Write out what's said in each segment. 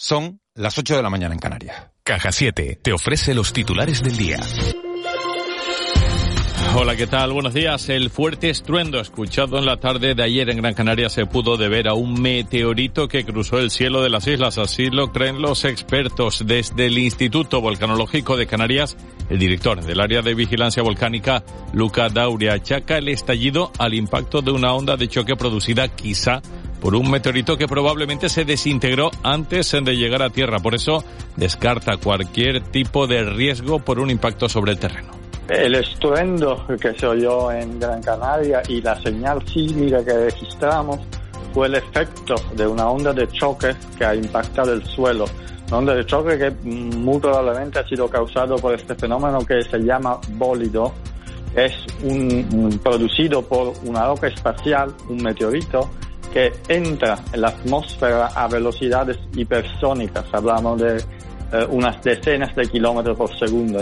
Son las 8 de la mañana en Canarias. Caja 7 te ofrece los titulares del día. Hola, ¿qué tal? Buenos días. El fuerte estruendo escuchado en la tarde de ayer en Gran Canaria se pudo deber a un meteorito que cruzó el cielo de las islas. Así lo creen los expertos. Desde el Instituto Volcanológico de Canarias, el director del área de vigilancia volcánica, Luca Dauria, achaca el estallido al impacto de una onda de choque producida quizá por un meteorito que probablemente se desintegró antes de llegar a Tierra. Por eso descarta cualquier tipo de riesgo por un impacto sobre el terreno. El estruendo que se oyó en Gran Canaria y la señal sísmica que registramos fue el efecto de una onda de choque que ha impactado el suelo. Una onda de choque que muy probablemente ha sido causado por este fenómeno que se llama bólido. Es un, producido por una roca espacial, un meteorito, que entra en la atmósfera a velocidades hipersónicas. Hablamos de eh, unas decenas de kilómetros por segundo.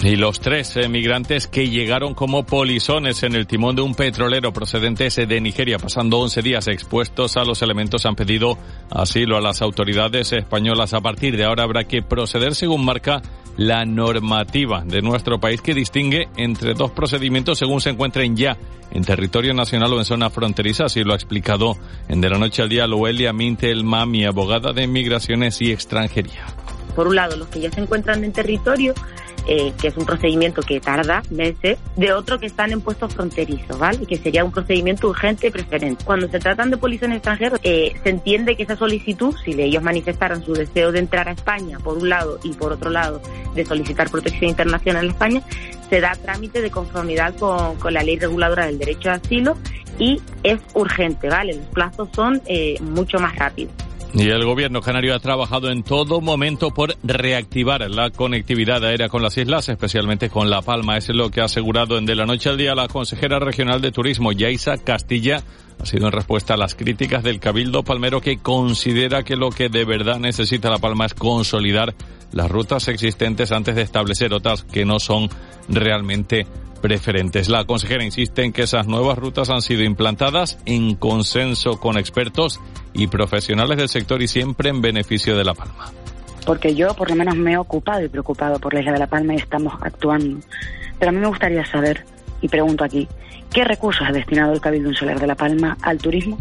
Y los tres emigrantes que llegaron como polizones en el timón de un petrolero procedente de Nigeria, pasando 11 días expuestos a los elementos, han pedido asilo a las autoridades españolas. A partir de ahora habrá que proceder según marca la normativa de nuestro país que distingue entre dos procedimientos según se encuentren ya en territorio nacional o en zona fronteriza, así lo ha explicado en De la Noche al Día Loelia Mintel Mami, abogada de Migraciones y Extranjería. Por un lado, los que ya se encuentran en territorio eh, que es un procedimiento que tarda meses, de otro que están en puestos fronterizos, ¿vale? Que sería un procedimiento urgente y preferente. Cuando se tratan de policías extranjeros, eh, se entiende que esa solicitud, si ellos manifestaran su deseo de entrar a España, por un lado, y por otro lado, de solicitar protección internacional en España, se da trámite de conformidad con, con la ley reguladora del derecho de asilo y es urgente, ¿vale? Los plazos son eh, mucho más rápidos. Y el gobierno canario ha trabajado en todo momento por reactivar la conectividad aérea con las islas, especialmente con La Palma. Es lo que ha asegurado en De la Noche al Día la consejera regional de turismo, Yaisa Castilla. Ha sido en respuesta a las críticas del Cabildo Palmero que considera que lo que de verdad necesita La Palma es consolidar las rutas existentes antes de establecer otras que no son realmente preferentes. La consejera insiste en que esas nuevas rutas han sido implantadas en consenso con expertos y profesionales del sector y siempre en beneficio de La Palma. Porque yo por lo menos me he ocupado y preocupado por la isla de La Palma y estamos actuando. Pero a mí me gustaría saber, y pregunto aquí, ¿qué recursos ha destinado el Cabildo Insular de La Palma al turismo?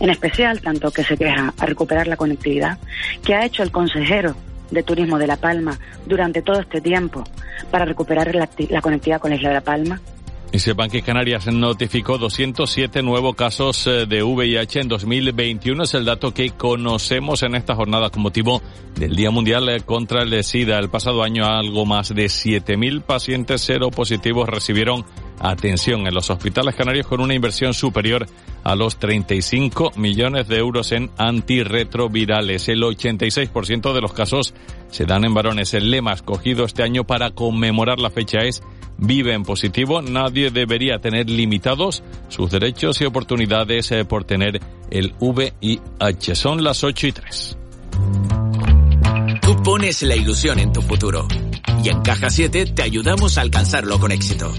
En especial, tanto que se queja a recuperar la conectividad, que ha hecho el consejero de Turismo de La Palma durante todo este tiempo para recuperar la, conectividad con la isla de La Palma? Y sepan que Canarias notificó 207 nuevos casos eh, de VIH en 2021. Es el dato que conocemos en esta jornada con motivo del Día Mundial eh, contra el SIDA. El pasado año algo más de 7.000 pacientes seropositivos recibieron atención en los hospitales canarios con una inversión superior a los 35 millones de euros en antirretrovirales. El 86% de los casos se dan en varones. El lema escogido este año para conmemorar la fecha es Vive en positivo. Nadie debería tener limitados sus derechos y oportunidades eh, por tener el VIH. Son las 8 y 3. Tú pones la ilusión en tu futuro y en Caja 7 te ayudamos a alcanzarlo con éxito.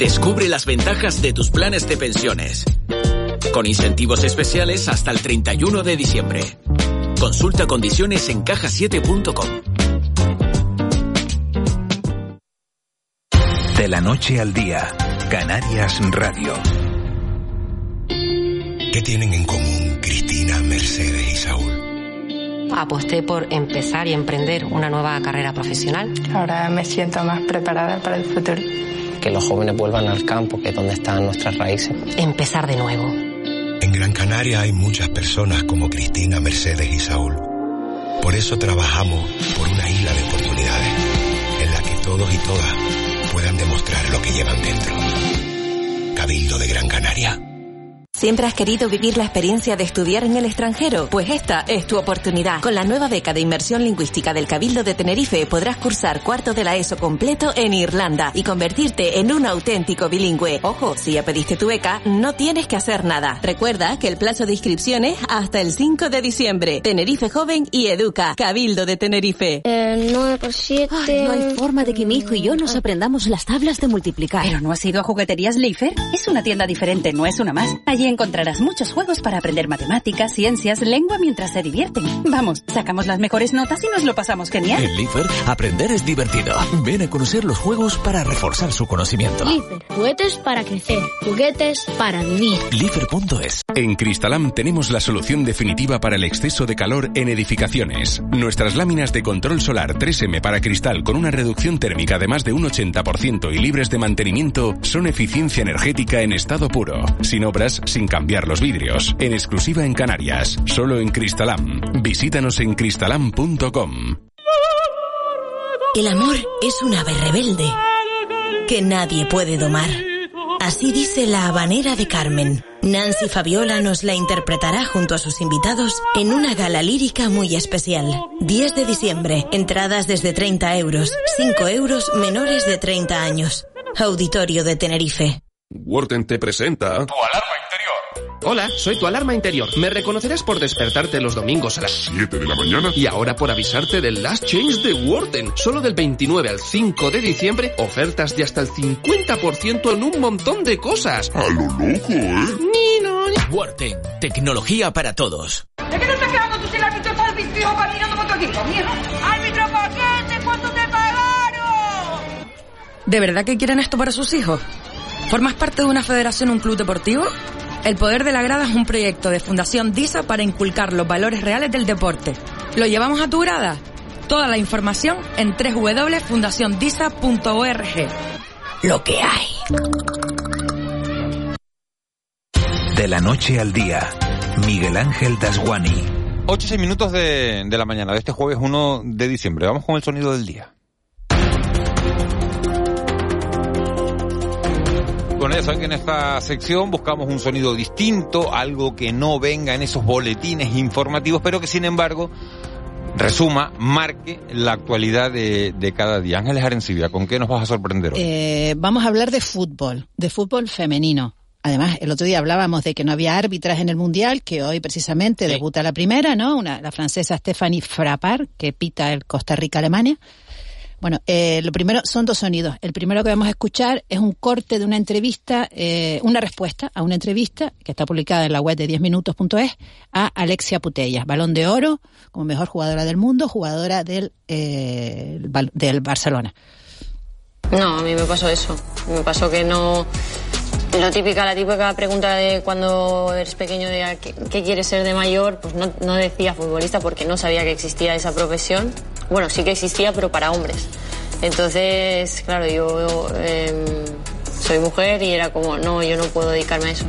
Descubre las ventajas de tus planes de pensiones. Con incentivos especiales hasta el 31 de diciembre. Consulta condiciones en cajasiete.com. De la noche al día, Canarias Radio. ¿Qué tienen en común Cristina, Mercedes y Saúl? Aposté por empezar y emprender una nueva carrera profesional. Ahora me siento más preparada para el futuro que los jóvenes vuelvan al campo, que es donde están nuestras raíces. Empezar de nuevo. En Gran Canaria hay muchas personas como Cristina, Mercedes y Saúl. Por eso trabajamos por una isla de oportunidades, en la que todos y todas puedan demostrar lo que llevan dentro. Cabildo de Gran Canaria. ¿Siempre has querido vivir la experiencia de estudiar en el extranjero? Pues esta es tu oportunidad. Con la nueva beca de inmersión lingüística del Cabildo de Tenerife podrás cursar cuarto de la ESO completo en Irlanda y convertirte en un auténtico bilingüe. Ojo, si ya pediste tu beca, no tienes que hacer nada. Recuerda que el plazo de inscripción es hasta el 5 de diciembre. Tenerife Joven y Educa, Cabildo de Tenerife. Eh, 9 por 7. no hay forma de que mi hijo y yo nos aprendamos las tablas de multiplicar. ¿Pero no has ido a Jugueterías Leifer? Es una tienda diferente, no es una más. Allí encontrarás muchos juegos para aprender matemáticas, ciencias, lengua mientras se divierten. Vamos, sacamos las mejores notas y nos lo pasamos genial. En Leifer, aprender es divertido. Ven a conocer los juegos para reforzar su conocimiento. Lifer, juguetes para crecer, juguetes para vivir. Lifer.es En Cristalam tenemos la solución definitiva para el exceso de calor en edificaciones. Nuestras láminas de control solar 3M para cristal con una reducción térmica de más de un 80% y libres de mantenimiento son eficiencia energética en estado puro, sin obras, sin cambiar los vidrios, en exclusiva en Canarias, solo en Cristalam. Visítanos en cristalam.com. El amor es un ave rebelde que nadie puede domar. Así dice la habanera de Carmen. Nancy Fabiola nos la interpretará junto a sus invitados en una gala lírica muy especial. 10 de diciembre, entradas desde 30 euros, 5 euros menores de 30 años. Auditorio de Tenerife. Worten te presenta... Tu alarma. Hola, soy tu alarma interior. Me reconocerás por despertarte los domingos a las 7 de la mañana. Y ahora por avisarte del Last Change de Worten. Solo del 29 al 5 de diciembre, ofertas de hasta el 50% en un montón de cosas. A lo loco, ¿eh? Nino. Worten, tecnología para todos. ¿De qué te estás quedando tú si el árbitro está vestido caminando por tu equipo, mierda? ¡Árbitro paquete! ¿Cuánto te pagaron? ¿De verdad que quieren esto para sus hijos? ¿Formas parte de una federación o un club deportivo? El Poder de la Grada es un proyecto de Fundación DISA para inculcar los valores reales del deporte. ¿Lo llevamos a tu grada? Toda la información en www.fundaciondisa.org. Lo que hay. De la noche al día, Miguel Ángel Dasguani. 8 y 6 minutos de, de la mañana de este jueves 1 de diciembre. Vamos con el sonido del día. Bueno, ya saben que en esta sección buscamos un sonido distinto, algo que no venga en esos boletines informativos, pero que sin embargo resuma, marque la actualidad de, de cada día. Ángeles Arencibia, ¿con qué nos vas a sorprender hoy? Eh, vamos a hablar de fútbol, de fútbol femenino. Además, el otro día hablábamos de que no había árbitras en el Mundial, que hoy precisamente sí. debuta la primera, ¿no? Una, la francesa Stephanie Frappard, que pita el Costa Rica-Alemania. Bueno, eh, lo primero son dos sonidos. El primero que vamos a escuchar es un corte de una entrevista, eh, una respuesta a una entrevista que está publicada en la web de 10minutos.es a Alexia Putellas, balón de oro, como mejor jugadora del mundo, jugadora del, eh, del Barcelona. No, a mí me pasó eso. Me pasó que no. Lo típica, la típica pregunta de cuando eres pequeño de qué, qué quieres ser de mayor, pues no, no decía futbolista porque no sabía que existía esa profesión. Bueno, sí que existía, pero para hombres. Entonces, claro, yo eh, soy mujer y era como, no, yo no puedo dedicarme a eso.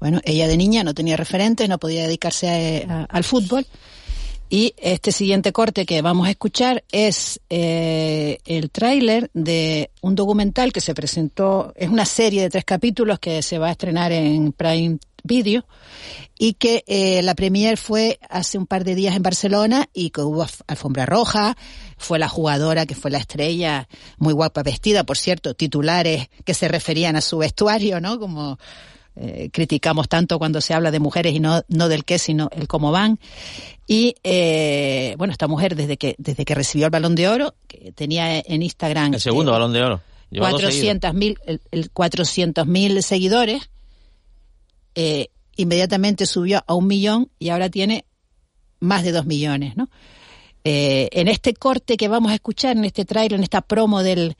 Bueno, ella de niña no tenía referentes, no podía dedicarse a, a, al fútbol. Y este siguiente corte que vamos a escuchar es eh, el tráiler de un documental que se presentó, es una serie de tres capítulos que se va a estrenar en Prime Video y que eh, la premier fue hace un par de días en Barcelona y que hubo alfombra roja, fue la jugadora que fue la estrella, muy guapa vestida, por cierto, titulares que se referían a su vestuario, ¿no? Como eh, criticamos tanto cuando se habla de mujeres y no, no del qué, sino el cómo van. Y eh, bueno, esta mujer desde que desde que recibió el balón de oro, que tenía en Instagram el segundo eh, balón de oro. 400.000 el, el 400.000 seguidores. Eh, inmediatamente subió a un millón y ahora tiene más de dos millones, ¿no? En este corte que vamos a escuchar, en este trailer, en esta promo del,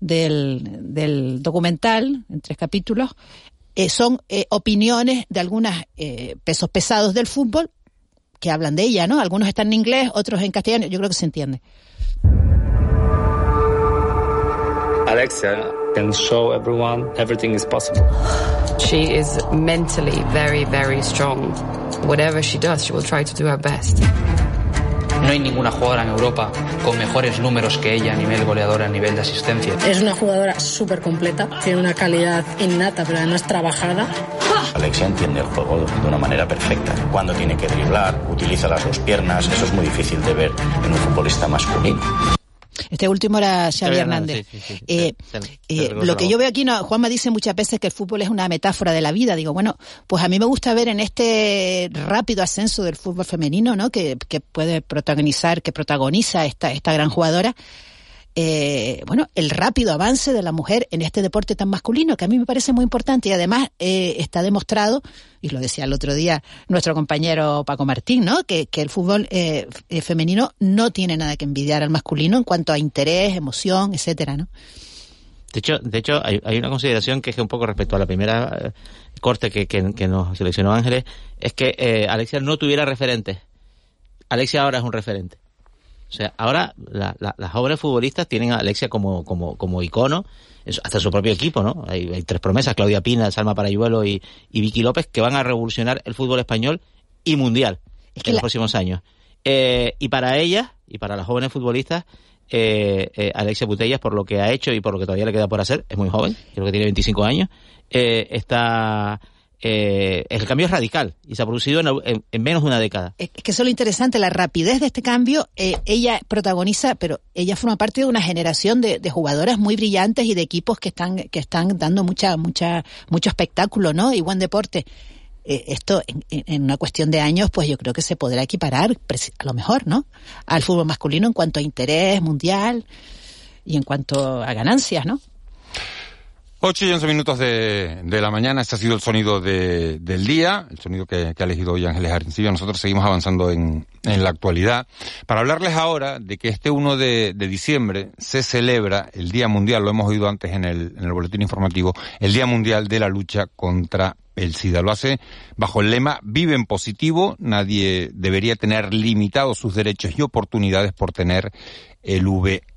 del, del documental, en tres capítulos, eh, son eh, opiniones de algunos eh, pesos pesados del fútbol que hablan de ella, ¿no? Algunos están en inglés, otros en castellano, yo creo que se entiende. Alexia can show everyone everything is possible. She is mentally very, very strong. Whatever she does, she will try to do her best. No hay ninguna jugadora en Europa con mejores números que ella a nivel goleador, a nivel de asistencia. Es una jugadora súper completa, tiene una calidad innata, pero además trabajada. Alexia entiende el juego de una manera perfecta. Cuando tiene que driblar, utiliza las dos piernas, eso es muy difícil de ver en un futbolista masculino. Este último era Xavi Hernández. Hernández, sí, sí, sí. Eh, eh, lo que yo veo aquí, no, Juanma dice muchas veces que el fútbol es una metáfora de la vida. Digo, bueno, pues a mí me gusta ver en este rápido ascenso del fútbol femenino, ¿no? Que, que puede protagonizar, que protagoniza esta, esta gran jugadora. Eh, bueno, el rápido avance de la mujer en este deporte tan masculino, que a mí me parece muy importante y además eh, está demostrado, y lo decía el otro día nuestro compañero Paco Martín, ¿no? Que, que el fútbol eh, eh, femenino no tiene nada que envidiar al masculino en cuanto a interés, emoción, etcétera, ¿no? De hecho, de hecho hay, hay una consideración que es un poco respecto a la primera eh, corte que, que- que nos seleccionó Ángeles, es que Alexia no tuviera referentes. Alexia ahora es un referente. O sea, ahora la- la- las jóvenes futbolistas tienen a Alexia como, como, como icono, hasta su propio equipo, ¿no? Hay, hay tres promesas, Claudia Pina, Salma Parayuelo y, y Vicky López, que van a revolucionar el fútbol español y mundial en los próximos años. Eh, y para ellas, y para las jóvenes futbolistas, eh, eh, Alexia Putellas, por lo que ha hecho y por lo que todavía le queda por hacer, es muy joven, creo que tiene 25 años, eh, está... eh, el cambio es radical y se ha producido en, en- en menos de una década. Es que eso es lo interesante, la rapidez de este cambio. eh, ella protagoniza, pero ella forma parte de una generación de, de jugadoras muy brillantes y de equipos que están que están dando mucha mucha mucho espectáculo, ¿no? Y buen deporte. Eh, esto en, una cuestión de años, pues yo creo que se podrá equiparar, a lo mejor, ¿no? Al fútbol masculino en cuanto a interés mundial y en cuanto a ganancias, ¿no? 8 y 11 minutos de, de la mañana, este ha sido el sonido de- del día, el sonido que, que ha elegido hoy Ángeles Arencibia. Nosotros seguimos avanzando en, en la actualidad. Para hablarles ahora de que este 1 de, de diciembre se celebra el Día Mundial, lo hemos oído antes en el, en el boletín informativo, el Día Mundial de la Lucha contra el SIDA. Lo hace bajo el lema Vive en positivo, nadie debería tener limitados sus derechos y oportunidades por tener el VIH.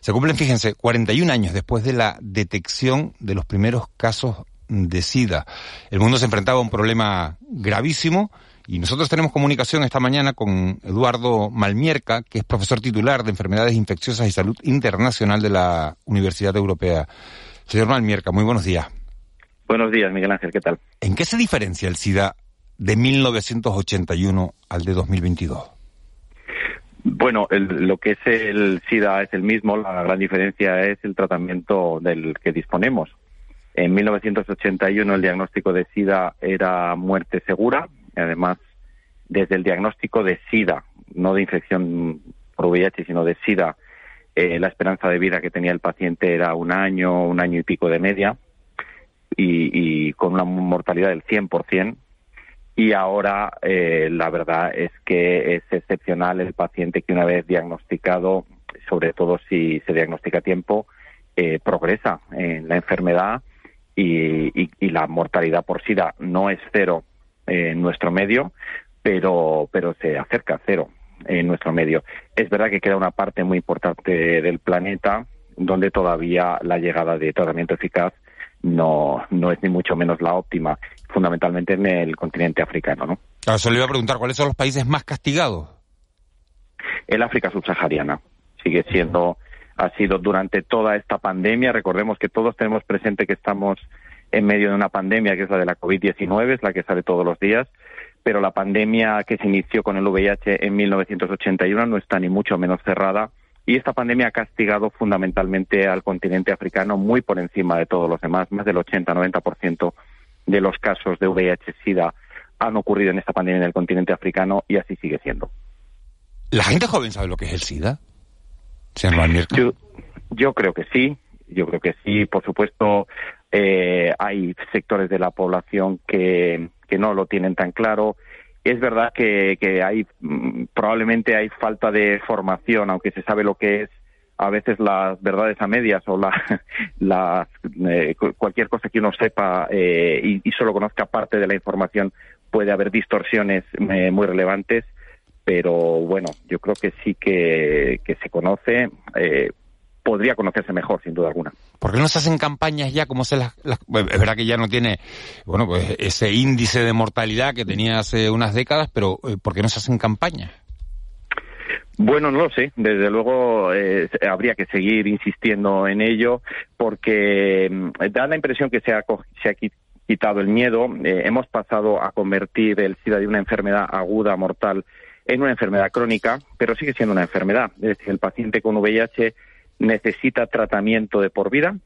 Se cumplen, fíjense, 41 años después de la detección de los primeros casos de SIDA. El mundo se enfrentaba a un problema gravísimo y nosotros tenemos comunicación esta mañana con Eduardo Malmierca, que es profesor titular de Enfermedades Infecciosas y Salud Internacional de la Universidad Europea. Señor Malmierca, muy buenos días. Buenos días, Miguel Ángel, ¿qué tal? ¿En qué se diferencia el SIDA de 1981 al de 2022? Bueno, el- lo que es el SIDA es el mismo, la gran diferencia es el tratamiento del que disponemos. En 1981 el diagnóstico de SIDA era muerte segura, además desde el diagnóstico de SIDA, no de infección por VIH, sino de SIDA, eh, la esperanza de vida que tenía el paciente era un año, un año y pico de media, y, y con una mortalidad del 100%. Y ahora eh, la verdad es que es excepcional el paciente que una vez diagnosticado, sobre todo si se diagnostica a tiempo, eh, progresa en la enfermedad y, la mortalidad por SIDA no es cero en nuestro medio, pero, pero se acerca a cero en nuestro medio. Es verdad que queda una parte muy importante del planeta donde todavía la llegada de tratamiento eficaz no, no es ni mucho menos la óptima, fundamentalmente en el continente africano, ¿no? Claro, se le iba a preguntar, ¿cuáles son los países más castigados? El África subsahariana sigue siendo, ha sido durante toda esta pandemia, recordemos que todos tenemos presente que estamos en medio de una pandemia que es la de la COVID-19, es la que sale todos los días, pero la pandemia que se inició con el VIH en 1981 no está ni mucho menos cerrada y esta pandemia ha castigado fundamentalmente al continente africano muy por encima de todos los demás. Más del 80-90% de los casos de VIH-Sida han ocurrido en esta pandemia en el continente africano y así sigue siendo. ¿La gente joven sabe lo que es el SIDA? Yo, yo creo que sí, yo creo que sí. Por supuesto, eh, hay sectores de la población que, que no lo tienen tan claro. Es verdad que, que hay mm, probablemente hay falta de formación, aunque se sabe lo que es a veces las verdades a medias o la, las, eh, cu- cualquier cosa que uno sepa eh, y, solo conozca parte de la información puede haber distorsiones eh, muy relevantes pero bueno, yo creo que sí que, se conoce, eh, podría conocerse mejor, sin duda alguna. ¿Por qué no se hacen campañas ya como se las, las- Es verdad que ya no tiene, bueno, pues ese índice de mortalidad que tenía hace unas décadas, pero eh, ¿por qué no se hacen campañas? Bueno, no lo sé. Desde luego eh, habría que seguir insistiendo en ello porque mm, da la impresión que se ha, se ha qui- quitado el miedo, eh, hemos pasado a convertir el SIDA de una enfermedad aguda, mortal, en una enfermedad crónica, pero sigue siendo una enfermedad. Es decir, el paciente con VIH necesita tratamiento de por vida,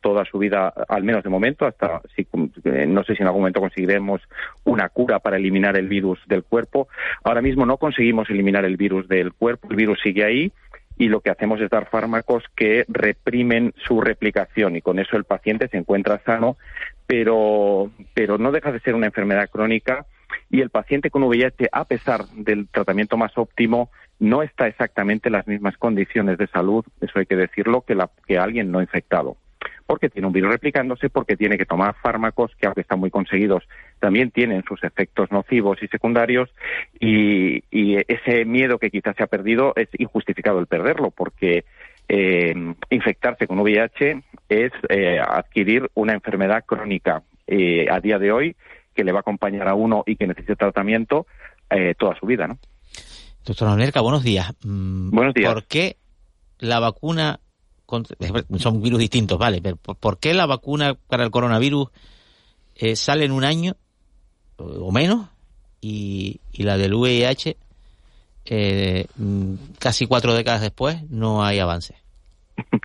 toda su vida, al menos de momento, hasta si, eh, no sé si en algún momento conseguiremos una cura para eliminar el virus del cuerpo. Ahora mismo no conseguimos eliminar el virus del cuerpo, el virus sigue ahí y lo que hacemos es dar fármacos que reprimen su replicación y con eso el paciente se encuentra sano, pero, pero no deja de ser una enfermedad crónica y el paciente con VIH, a pesar del tratamiento más óptimo, no está exactamente en las mismas condiciones de salud, eso hay que decirlo, que, la, que alguien no infectado porque tiene un virus replicándose, porque tiene que tomar fármacos que, aunque están muy conseguidos, también tienen sus efectos nocivos y secundarios, y, ese miedo que quizás se ha perdido es injustificado el perderlo, porque eh, infectarse con VIH es eh, adquirir una enfermedad crónica eh, a día de hoy que le va a acompañar a uno y que necesita tratamiento toda su vida, ¿no? Doctor Almerca, buenos días. Mm, buenos días. ¿Por qué la vacuna son virus distintos, vale, pero ¿por qué la vacuna para el coronavirus eh, sale en un año o menos y, la del VIH eh, mm, casi cuatro décadas después no hay avance?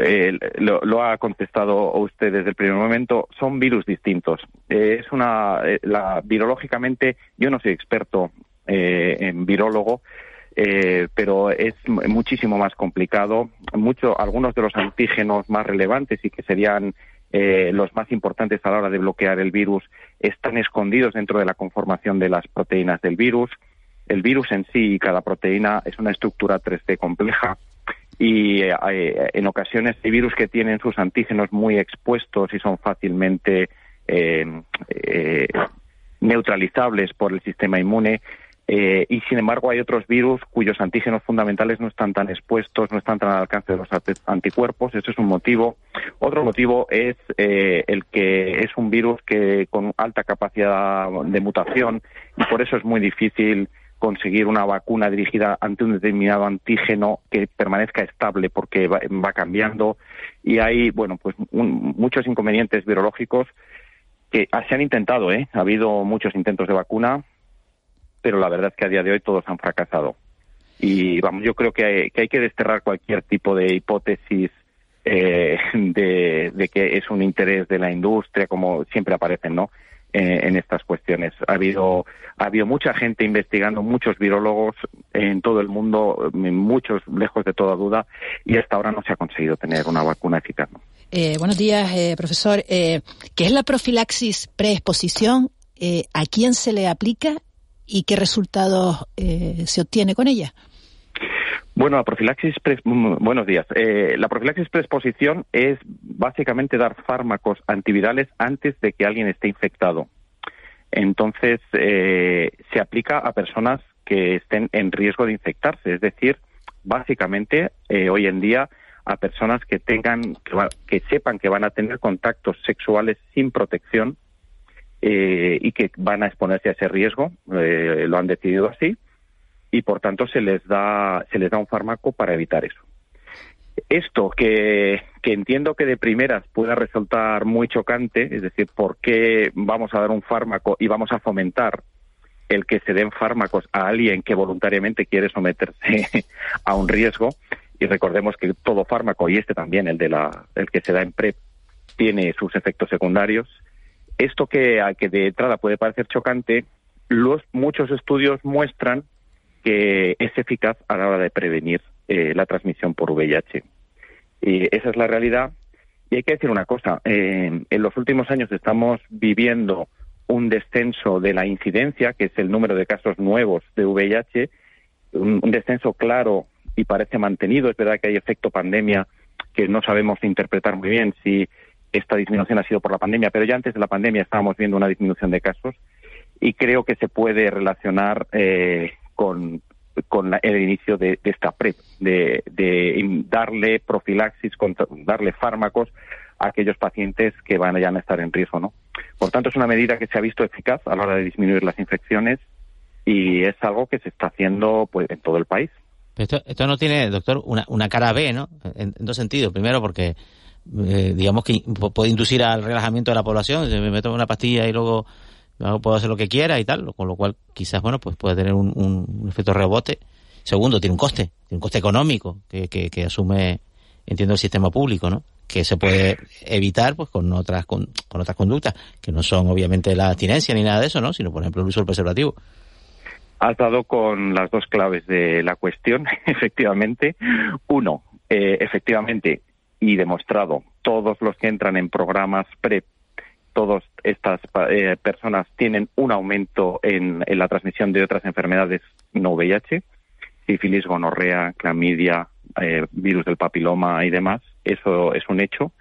Eh, lo, ha contestado usted desde el primer momento, son virus distintos. es una, la, virológicamente, yo no soy experto en virólogo, eh, pero es muchísimo más complicado. Mucho, algunos de los antígenos más relevantes y que serían eh, los más importantes a la hora de bloquear el virus están escondidos dentro de la conformación de las proteínas del virus. El virus en sí y cada proteína es una estructura 3D compleja y eh, en ocasiones hay virus que tienen sus antígenos muy expuestos y son fácilmente neutralizables por el sistema inmune eh, y sin embargo hay otros virus cuyos antígenos fundamentales no están tan expuestos, no están tan al alcance de los anticuerpos. Ese es un motivo. Otro motivo es eh, el que es un virus que con alta capacidad de mutación y por eso es muy difícil conseguir una vacuna dirigida ante un determinado antígeno que permanezca estable porque va, cambiando y hay bueno pues muchos inconvenientes virológicos que se han intentado, ¿eh? ha habido muchos intentos de vacuna, pero la verdad es que a día de hoy todos han fracasado. Y vamos, yo creo que hay que, desterrar cualquier tipo de hipótesis eh, de, que es un interés de la industria, como siempre aparecen, ¿no? Eh, en estas cuestiones. Ha habido, ha habido mucha gente investigando, muchos virólogos en todo el mundo, muchos lejos de toda duda, y hasta ahora no se ha conseguido tener una vacuna eficaz. Eh, buenos días, profesor. ¿Qué es la profilaxis preexposición? ¿A quién se le aplica y qué resultados eh, se obtiene con ella. Bueno, la profilaxis, mm, buenos días. Eh, la profilaxis preexposición es básicamente dar fármacos antivirales antes de que alguien esté infectado. Entonces, eh, se aplica a personas que estén en riesgo de infectarse, es decir, básicamente hoy en día a personas que tengan, que sepan que van a tener contactos sexuales sin protección eh, y que van a exponerse a ese riesgo, eh, lo han decidido así, y por tanto se les da, se les da un fármaco para evitar eso. Esto que, que entiendo que de primeras pueda resultar muy chocante, es decir, ¿por qué vamos a dar un fármaco y vamos a fomentar el que se den fármacos a alguien que voluntariamente quiere someterse a un riesgo? Y recordemos que todo fármaco, y este también, el, de la, el que se da en PrEP, tiene sus efectos secundarios esto que, que de entrada puede parecer chocante, los muchos estudios muestran que es eficaz a la hora de prevenir eh, la transmisión por VIH. Y esa es la realidad. Y hay que decir una cosa, en los últimos años estamos viviendo un descenso de la incidencia, que es el número de casos nuevos de VIH, un, un descenso claro y parece mantenido. Es verdad que hay efecto pandemia que no sabemos interpretar muy bien si esta disminución ha sido por la pandemia, pero ya antes de la pandemia estábamos viendo una disminución de casos y creo que se puede relacionar eh, con, el inicio de, esta PrEP, de, darle profilaxis, darle fármacos a aquellos pacientes que van a estar en riesgo. ¿no? Por tanto, es una medida que se ha visto eficaz a la hora de disminuir las infecciones y es algo que se está haciendo pues, en todo el país. Esto, esto no tiene, doctor, una, una cara B, ¿no? En dos sentidos. Primero, porque eh, digamos que puede inducir al relajamiento de la población. Me meto una pastilla y luego puedo hacer lo que quiera y tal, con lo cual quizás, bueno, pues puede tener un, un efecto rebote. Segundo, tiene un coste, tiene un coste económico que, que, que asume, entiendo, el sistema público, ¿no? que se puede evitar pues con otras con, con, otras conductas que no son obviamente la abstinencia ni nada de eso no sino por ejemplo el uso del preservativo has dado con las dos claves de la cuestión efectivamente uno eh, efectivamente y demostrado. Todos los que entran en programas PrEP todas estas eh, personas tienen un aumento en, en la transmisión de otras enfermedades no VIH sífilis gonorrea clamidia eh, virus del papiloma y demás. Eso es un hecho.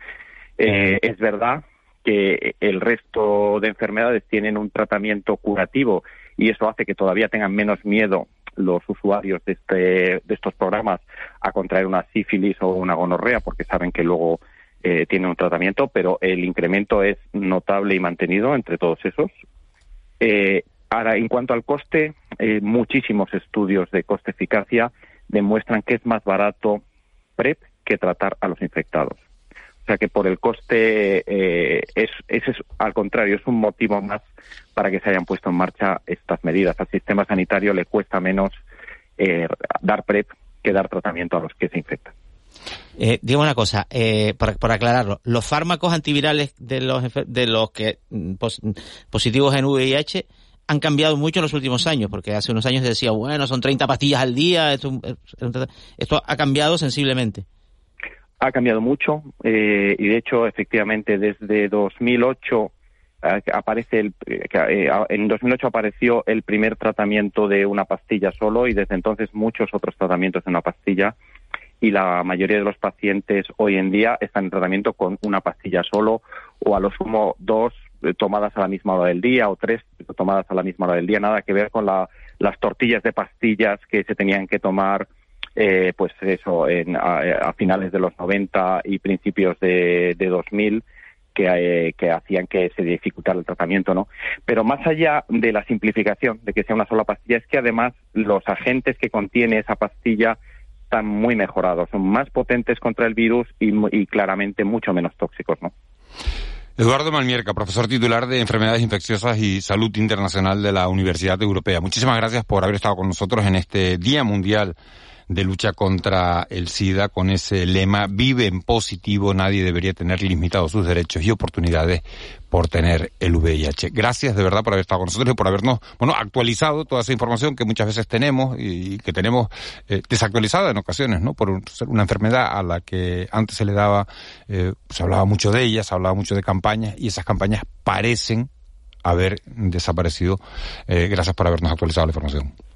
Eh, es verdad que el resto de enfermedades tienen un tratamiento curativo y eso hace que todavía tengan menos miedo los usuarios de, este, de estos programas a contraer una sífilis o una gonorrea porque saben que luego eh, tienen un tratamiento, pero el incremento es notable y mantenido entre todos esos. Eh, ahora, en cuanto al coste, eh, muchísimos estudios de coste-eficacia demuestran que es más barato PrEP que tratar a los infectados. O sea que por el coste, eh, es, es, al contrario, es un motivo más para que se hayan puesto en marcha estas medidas. Al sistema sanitario le cuesta menos eh, dar PrEP que dar tratamiento a los que se infectan. Eh, digo una cosa, eh, por, aclararlo, los fármacos antivirales de los, de los que mm, pos, positivos en VIH han cambiado mucho en los últimos años, porque hace unos años se decía, bueno, son 30 pastillas al día, esto, esto ha cambiado sensiblemente ha cambiado mucho eh, y de hecho efectivamente desde 2008 eh, aparece el, eh, en 2008 apareció el primer tratamiento de una pastilla solo y desde entonces muchos otros tratamientos de una pastilla y la mayoría de los pacientes hoy en día están en tratamiento con una pastilla solo o a lo sumo dos tomadas a la misma hora del día o tres tomadas a la misma hora del día, nada que ver con la, las tortillas de pastillas que se tenían que tomar eh, pues eso, en, a, finales de los 90 y principios de, de 2000, que, eh, que, hacían que se dificultara el tratamiento, ¿no? Pero más allá de la simplificación, de que sea una sola pastilla, es que además los agentes que contiene esa pastilla están muy mejorados, son más potentes contra el virus y, y claramente mucho menos tóxicos, ¿no? Eduardo Malmierca, profesor titular de Enfermedades Infecciosas y Salud Internacional de la Universidad Europea. Muchísimas gracias por haber estado con nosotros en este Día Mundial de lucha contra el SIDA con ese lema vive en positivo, nadie debería tener limitados sus derechos y oportunidades por tener el VIH. Gracias de verdad por haber estado con nosotros y por habernos, bueno, actualizado toda esa información que muchas veces tenemos y que tenemos eh, desactualizada en ocasiones, ¿no? Por ser una enfermedad a la que antes se le daba, eh, se hablaba mucho de ella, se hablaba mucho de campañas y esas campañas parecen haber desaparecido. Eh, gracias por habernos actualizado la información.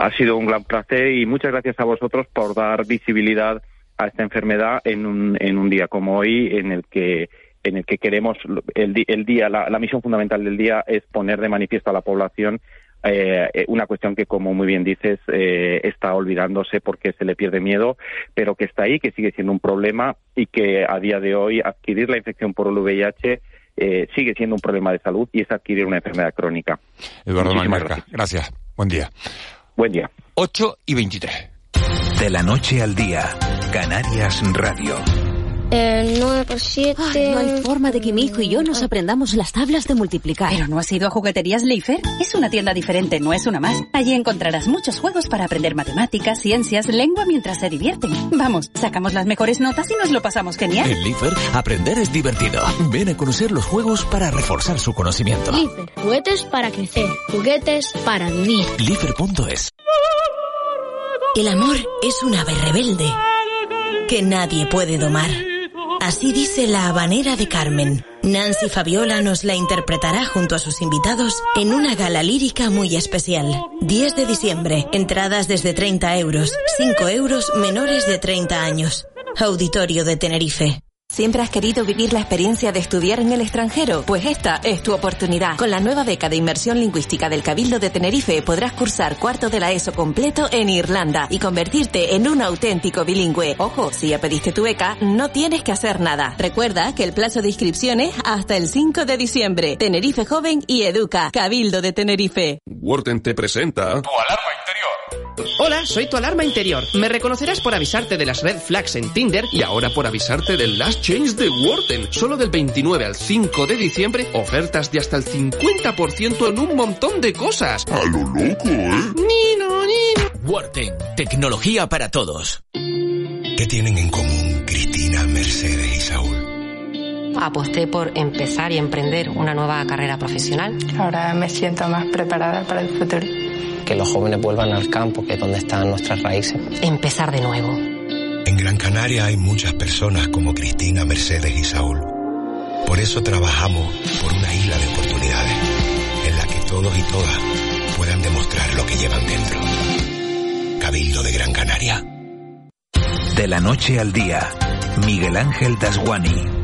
Ha sido un gran placer y muchas gracias a vosotros por dar visibilidad a esta enfermedad en un, en un día como hoy, en el que en el que queremos el, el día, la, la, misión fundamental del día es poner de manifiesto a la población eh, una cuestión que, como muy bien dices, eh, está olvidándose porque se le pierde miedo, pero que está ahí, que sigue siendo un problema y que a día de hoy adquirir la infección por el VIH eh, sigue siendo un problema de salud y es adquirir una enfermedad crónica. Eduardo Malmarca, gracias. gracias. Buen día. Buen día. 8 y 23. De la noche al día, Canarias Radio. Eh, 9 por 7. Ay, no hay forma de que mi hijo y yo nos aprendamos las tablas de multiplicar. ¿Pero no has ido a Jugueterías Leifer? Es una tienda diferente, no es una más. Allí encontrarás muchos juegos para aprender matemáticas, ciencias, lengua mientras se divierten. Vamos, sacamos las mejores notas y nos lo pasamos genial. En Leifer, aprender es divertido. Ven a conocer los juegos para reforzar su conocimiento. Leifer, juguetes para crecer, juguetes para vivir. Leifer.es El amor es un ave rebelde que nadie puede domar. Así dice la habanera de Carmen. Nancy Fabiola nos la interpretará junto a sus invitados en una gala lírica muy especial. 10 de diciembre, entradas desde 30 euros, 5 euros menores de 30 años. Auditorio de Tenerife. ¿Siempre has querido vivir la experiencia de estudiar en el extranjero? Pues esta es tu oportunidad. Con la nueva beca de inmersión lingüística del Cabildo de Tenerife podrás cursar cuarto de la ESO completo en Irlanda y convertirte en un auténtico bilingüe. Ojo, si ya pediste tu beca, no tienes que hacer nada. Recuerda que el plazo de inscripción es hasta el 5 de diciembre. Tenerife Joven y Educa. Cabildo de Tenerife. Worten te presenta... Tu alarma. Hola, soy tu alarma interior. Me reconocerás por avisarte de las red flags en Tinder y ahora por avisarte del last change de Warden. Solo del 29 al 5 de diciembre, ofertas de hasta el 50% en un montón de cosas. A lo loco, ¿eh? Nino, nino. Warden, tecnología para todos. ¿Qué tienen en común Cristina, Mercedes y Saúl? Aposté por empezar y emprender una nueva carrera profesional. Ahora me siento más preparada para el futuro. Que los jóvenes vuelvan al campo, que es donde están nuestras raíces. Empezar de nuevo. En Gran Canaria hay muchas personas como Cristina, Mercedes y Saúl. Por eso trabajamos por una isla de oportunidades en la que todos y todas puedan demostrar lo que llevan dentro. Cabildo de Gran Canaria. De la noche al día, Miguel Ángel Dasguani.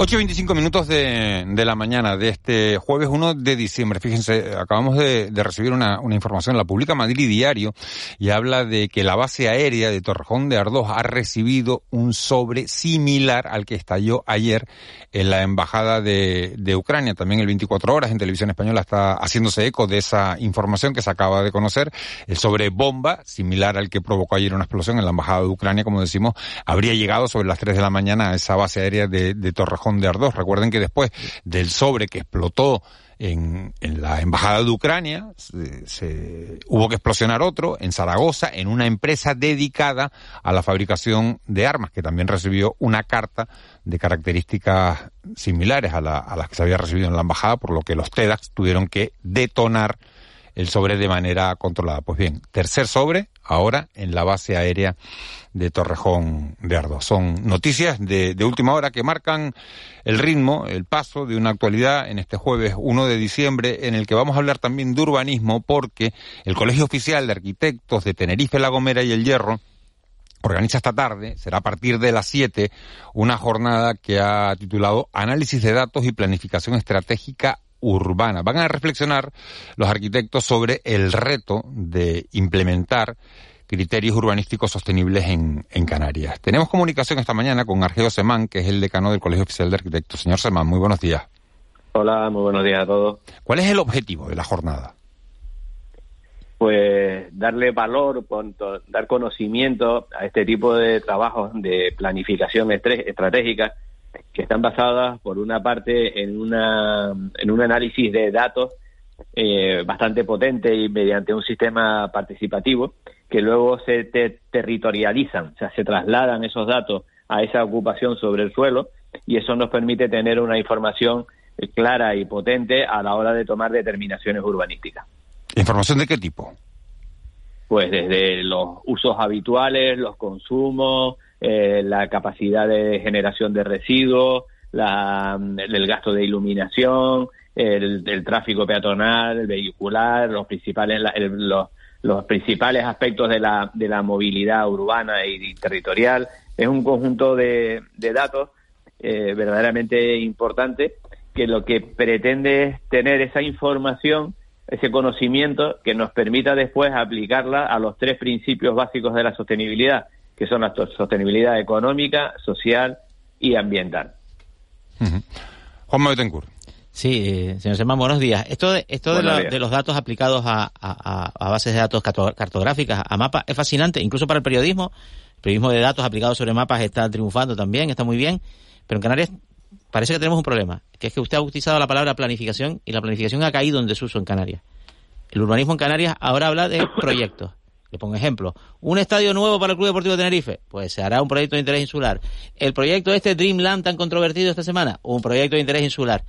8.25 minutos de, de, la mañana de este jueves 1 de diciembre. Fíjense, acabamos de, recibir una, una, información, la publica Madrid Diario, y habla de que la base aérea de Torrejón de Ardoz ha recibido un sobre similar al que estalló ayer en la Embajada de, de Ucrania. También el 24 Horas en Televisión Española está haciéndose eco de esa información que se acaba de conocer. El sobre bomba, similar al que provocó ayer una explosión en la Embajada de Ucrania, como decimos, habría llegado sobre las 3 de la mañana a esa base aérea de, de Torrejón de Ardós. Recuerden que después del sobre que explotó en, en la embajada de Ucrania, se, hubo que explosionar otro en Zaragoza, en una empresa dedicada a la fabricación de armas, que también recibió una carta de características similares a, la, a las que se había recibido en la embajada, por lo que los TEDx tuvieron que detonar el sobre de manera controlada. Pues bien, tercer sobre, ahora en la base aérea de Torrejón de Ardoz. Son noticias de, última hora que marcan el ritmo, el paso de una actualidad en este jueves 1 de diciembre en el que vamos a hablar también de urbanismo porque el Colegio Oficial de Arquitectos de Tenerife, La Gomera y El Hierro organiza esta tarde, será a partir de las 7, una jornada que ha titulado Análisis de datos y planificación estratégica urbana. Van a reflexionar los arquitectos sobre el reto de implementar criterios urbanísticos sostenibles en, en, Canarias. Tenemos comunicación esta mañana con Argeo Semán, que es el decano del Colegio Oficial de Arquitectos. Señor Semán, muy buenos días. Hola, muy buenos días a todos. ¿Cuál es el objetivo de la jornada? Pues darle valor, dar conocimiento a este tipo de trabajos de planificación estratégica que están basadas, por una parte, en, una, en un análisis de datos eh, bastante potente y mediante un sistema participativo que luego se te territorializan, o sea, se trasladan esos datos a esa ocupación sobre el suelo y eso nos permite tener una información clara y potente a la hora de tomar determinaciones urbanísticas. ¿Información de qué tipo? Pues desde los usos habituales, los consumos, eh, la capacidad de generación de residuos, la, el gasto de iluminación, el, tráfico peatonal, el vehicular, los principales, el, los, los, principales aspectos de la, de la movilidad urbana y, y territorial. Es un conjunto de, de datos eh, verdaderamente importante que lo que pretende es tener esa información, ese conocimiento que nos permita después aplicarla a los tres principios básicos de la sostenibilidad, que son la sostenibilidad económica, social y ambiental. Uh -huh. Juan Betancourt. Sí, eh, señor Semán, buenos días. Esto de, esto de, la, de los datos aplicados a, a, a, bases de datos cartográficas, a mapas, es fascinante, incluso para el periodismo. El periodismo de datos aplicados sobre mapas está triunfando también, está muy bien, pero en Canarias parece que tenemos un problema, que es que usted ha utilizado la palabra planificación y la planificación ha caído en desuso en Canarias. El urbanismo en Canarias ahora habla de proyectos. Le pongo ejemplo. Un estadio nuevo para el Club Deportivo de Tenerife. Pues se hará un proyecto de interés insular. El proyecto este Dreamland tan controvertido esta semana. Un proyecto de interés insular.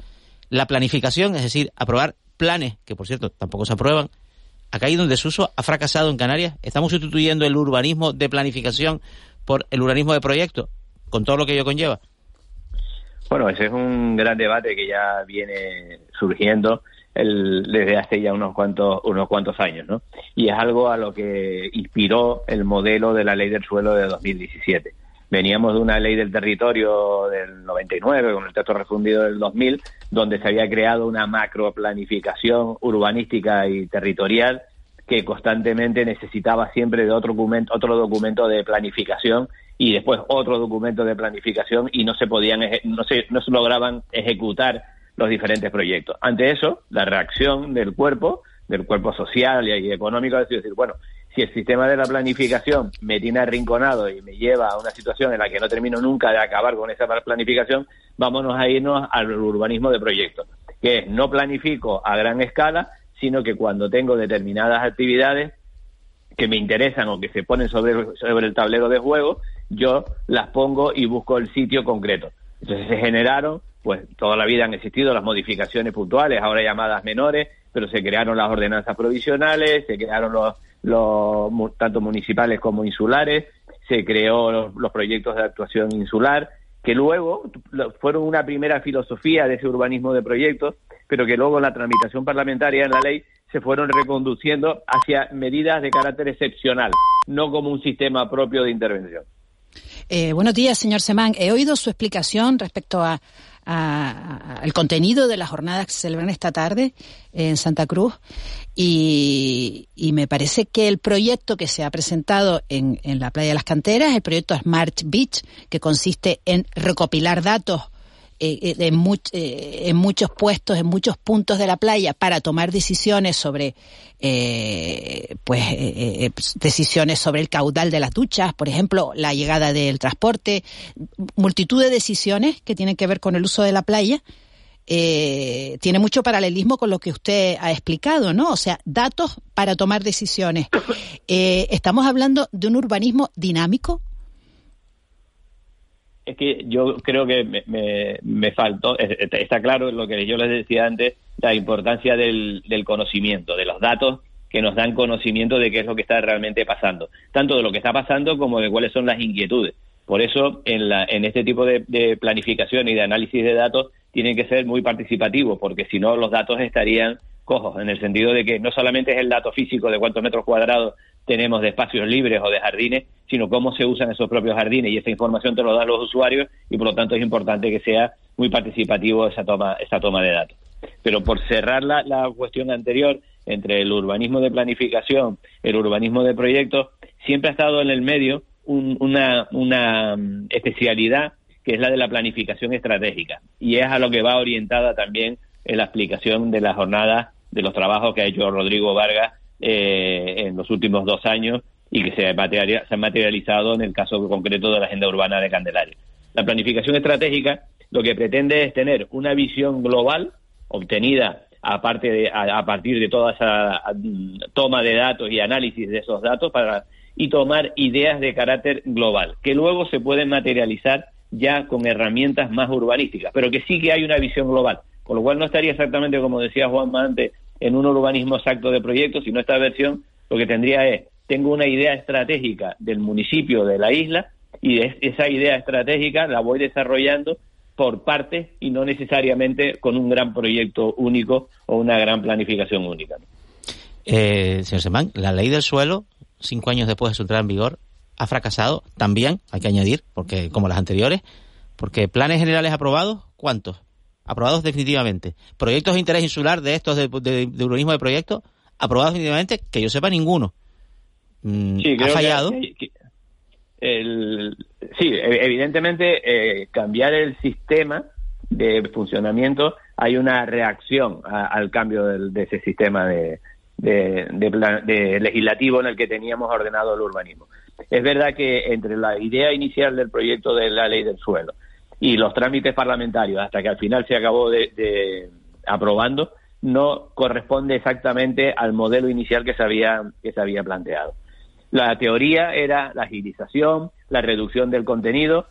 La planificación, es decir, aprobar planes, que por cierto tampoco se aprueban, ha caído en desuso, ha fracasado en Canarias. Estamos sustituyendo el urbanismo de planificación por el urbanismo de proyecto, con todo lo que ello conlleva. Bueno, ese es un gran debate que ya viene surgiendo el, desde hace ya unos cuantos, unos cuantos años, ¿no? Y es algo a lo que inspiró el modelo de la ley del suelo de 2017. Veníamos de una ley del territorio del 99, con el texto refundido del 2000, donde se había creado una macro planificación urbanística y territorial que constantemente necesitaba siempre de otro documento, otro documento de planificación y después otro documento de planificación y no se podían, no se, no se lograban ejecutar los diferentes proyectos. Ante eso, la reacción del cuerpo, del cuerpo social y económico, es decir, bueno, si el sistema de la planificación me tiene arrinconado y me lleva a una situación en la que no termino nunca de acabar con esa planificación, vámonos a irnos al urbanismo de proyectos, que es no planifico a gran escala, sino que cuando tengo determinadas actividades que me interesan o que se ponen sobre, sobre el tablero de juego, yo las pongo y busco el sitio concreto. Entonces se generaron, pues toda la vida han existido las modificaciones puntuales, ahora llamadas menores, pero se crearon las ordenanzas provisionales, se crearon los, los tanto municipales como insulares, se creó los, los proyectos de actuación insular, que luego fueron una primera filosofía de ese urbanismo de proyectos, pero que luego en la tramitación parlamentaria en la ley se fueron reconduciendo hacia medidas de carácter excepcional, no como un sistema propio de intervención. Eh, buenos días, señor Semán. He oído su explicación respecto a, al contenido de las jornadas que se celebran esta tarde en Santa Cruz y, me parece que el proyecto que se ha presentado en, en la playa de las canteras, el proyecto Smart Beach, que consiste en recopilar datos eh, eh, en, eh, en, muchos puestos, en muchos puntos de la playa para tomar decisiones sobre, pues, decisiones sobre el caudal de las duchas, por ejemplo, la llegada del transporte, multitud de decisiones que tienen que ver con el uso de la playa. tiene mucho paralelismo con lo que usted ha explicado, ¿no? O sea, datos para tomar decisiones. estamos hablando de un urbanismo dinámico, es que yo creo que me, me, faltó, está claro lo que yo les decía antes, la importancia del, conocimiento, de los datos que nos dan conocimiento de qué es lo que está realmente pasando, tanto de lo que está pasando como de cuáles son las inquietudes. Por eso, en, la, en este tipo de, de planificación y de análisis de datos, tienen que ser muy participativos, porque si no, los datos estarían cojos, en el sentido de que no solamente es el dato físico de cuántos metros cuadrados tenemos de espacios libres o de jardines, sino cómo se usan esos propios jardines y esa información te lo dan los usuarios y por lo tanto es importante que sea muy participativo esa toma, esa toma de datos. Pero por cerrar la, la cuestión anterior entre el urbanismo de planificación, el urbanismo de proyectos, siempre ha estado en el medio una, una mm, especialidad que es la de la planificación estratégica y es a lo que va orientada también en la explicación de la jornada de los trabajos que ha hecho Rodrigo Vargas eh, en los últimos dos años y que se, se ha materializado en el caso concreto de la agenda urbana de Candelaria. La planificación estratégica lo que pretende es tener una visión global obtenida aparte de, a, partir de toda esa toma de datos y análisis de esos datos para y tomar ideas de carácter global que luego se pueden materializar ya con herramientas más urbanísticas, pero que sí que hay una visión global, con lo cual no estaría exactamente como decía Juan antes en un urbanismo exacto de proyectos, sino esta versión lo que tendría es, tengo una idea estratégica del municipio de la isla y esa idea estratégica la voy desarrollando por partes y no necesariamente con un gran proyecto único o una gran planificación única. Eh, señor Semán, la ley del suelo, cinco años después de su entrada en vigor, ha fracasado también, hay que añadir, porque como las anteriores, porque planes generales aprobados, ¿cuántos? Aprobados definitivamente. Proyectos de interés insular de estos de, urbanismo de proyectos, aprobados definitivamente, que yo sepa ninguno. Mm, sí, ¿Ha fallado? sí, e, evidentemente eh, cambiar el sistema de funcionamiento hay una reacción al cambio de ese sistema de, de, legislativo en el que teníamos ordenado el urbanismo. Es verdad que entre la idea inicial del proyecto de la ley del suelo y los trámites parlamentarios hasta que al final se acabó de, aprobando no corresponde exactamente al modelo inicial que se había que se había planteado. La teoría era la agilización, la reducción del contenido.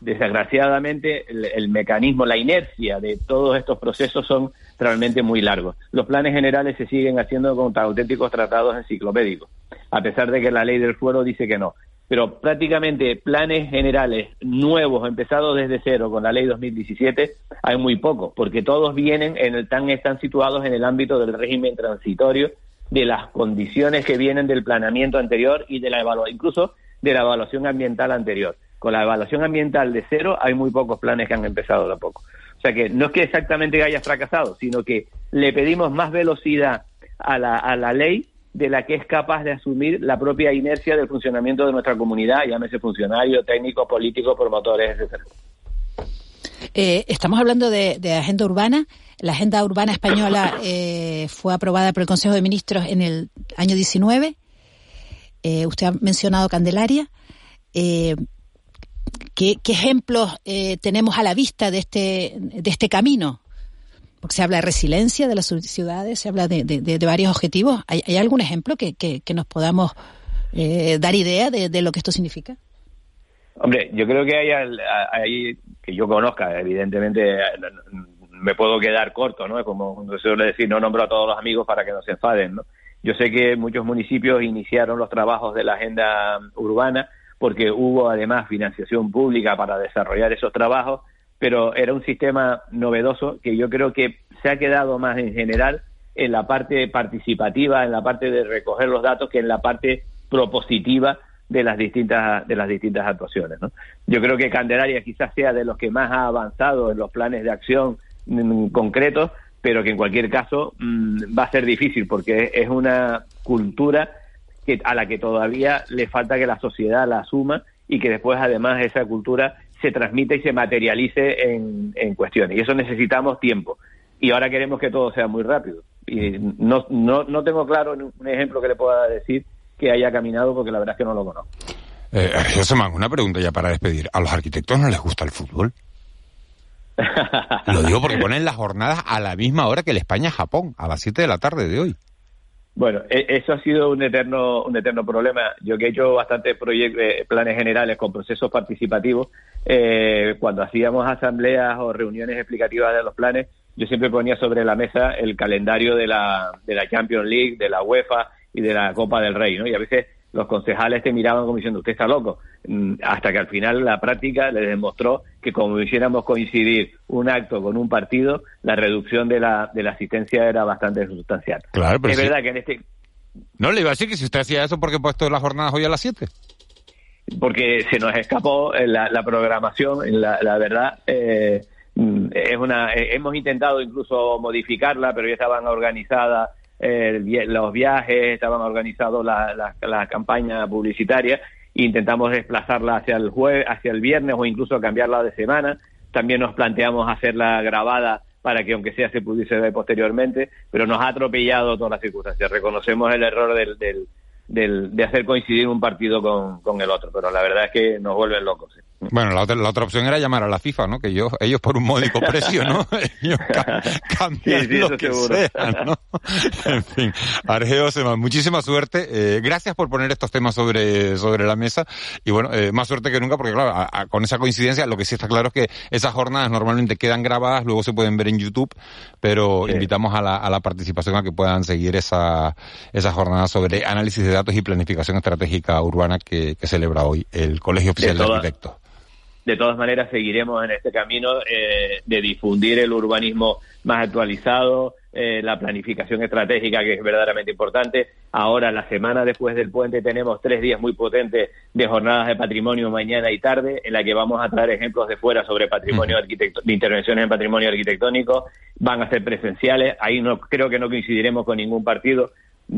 Desgraciadamente, el, mecanismo, la inercia de todos estos procesos son realmente muy largos. Los planes generales se siguen haciendo con auténticos tratados enciclopédicos, a pesar de que la ley del fuero dice que no pero prácticamente planes generales nuevos, empezados desde cero con la ley 2017, hay muy pocos, porque todos vienen en el tan están situados en el ámbito del régimen transitorio, de las condiciones que vienen del planeamiento anterior y de la incluso de la evaluación ambiental anterior. Con la evaluación ambiental de cero hay muy pocos planes que han empezado tampoco. O sea que no es que exactamente haya fracasado, sino que le pedimos más velocidad a la, a la ley de la que es capaz de asumir la propia inercia del funcionamiento de nuestra comunidad, llámese funcionario, técnico, político, promotores, etcétera. Eh, estamos hablando de, agenda urbana. La agenda urbana española eh, fue aprobada por el Consejo de Ministros en el año 19. Eh, usted ha mencionado Candelaria. Eh, ¿qué, ¿qué, ejemplos tenemos a la vista de este, de este camino? Porque se habla de resiliencia de las ciudades, se habla de, de, de varios objetivos. ¿Hay, ¿Hay, algún ejemplo que, que, que nos podamos eh, dar idea de, de, lo que esto significa? Hombre, yo creo que hay, hay, que yo conozca, evidentemente me puedo quedar corto, ¿no? Como suele decir, no nombro a todos los amigos para que no se enfaden, ¿no? Yo sé que muchos municipios iniciaron los trabajos de la agenda urbana porque hubo además financiación pública para desarrollar esos trabajos, pero era un sistema novedoso que yo creo que se ha quedado más en general en la parte participativa, en la parte de recoger los datos, que en la parte propositiva de las distintas de las distintas actuaciones. ¿no? Yo creo que Candelaria quizás sea de los que más ha avanzado en los planes de acción mm, concretos, pero que en cualquier caso mmm, va a ser difícil porque es una cultura que a la que todavía le falta que la sociedad la asuma y que después además esa cultura se transmita y se materialice en, en cuestiones. Y eso necesitamos tiempo. Y ahora queremos que todo sea muy rápido. Y no, no, no tengo claro un ejemplo que le pueda decir que haya caminado porque la verdad es que no lo conozco. Eh, José Man, una pregunta ya para despedir. ¿A los arquitectos no les gusta el fútbol? Lo digo porque ponen las jornadas a la misma hora que el España-Japón, a las 7 de la tarde de hoy. Bueno, eso ha sido un eterno, un eterno problema. Yo que he hecho bastantes proyectos, planes generales con procesos participativos, eh, cuando hacíamos asambleas o reuniones explicativas de los planes, yo siempre ponía sobre la mesa el calendario de la, de la Champions League, de la UEFA y de la Copa del Rey, ¿no? Y a veces los concejales te miraban como diciendo, usted está loco, hasta que al final la práctica les demostró que como hiciéramos coincidir un acto con un partido, la reducción de la, de la asistencia era bastante sustancial. Claro, pero es sí. verdad que en este... No, le iba a decir que si usted hacía eso, ¿por qué he puesto las jornadas hoy a las 7? Porque se nos escapó la, la programación, la, la verdad... Eh, es una hemos intentado incluso modificarla pero ya estaban organizadas eh, los viajes, estaban organizados la, la, la, campaña publicitaria e intentamos desplazarla hacia el jueves, hacia el viernes o incluso cambiarla de semana. También nos planteamos hacerla grabada para que aunque sea se pudiese ver posteriormente, pero nos ha atropellado todas las circunstancias. Reconocemos el error del, del, del de hacer coincidir un partido con, con, el otro, pero la verdad es que nos vuelven locos. Bueno, la otra, la otra opción era llamar a la FIFA, ¿no? Que ellos, ellos por un módico precio, ¿no? ellos ca cambian sí, sí, lo que seguro. sea, ¿no? en fin, Argeo Sema, muchísima suerte. Eh, gracias por poner estos temas sobre, sobre la mesa. Y bueno, eh, más suerte que nunca, porque claro, a, a, con esa coincidencia, lo que sí está claro es que esas jornadas normalmente quedan grabadas, luego se pueden ver en YouTube, pero sí. invitamos a la, a la participación a que puedan seguir esa, esa jornada sobre análisis de datos y planificación estratégica urbana que, que celebra hoy el Colegio Oficial de, de Arquitectos de todas maneras seguiremos en este camino eh, de difundir el urbanismo más actualizado, eh, la planificación estratégica que es verdaderamente importante. Ahora, la semana después del puente, tenemos tres días muy potentes de jornadas de patrimonio mañana y tarde, en la que vamos a traer ejemplos de fuera sobre patrimonio de intervenciones en patrimonio arquitectónico. Van a ser presenciales. Ahí no creo que no coincidiremos con ningún partido,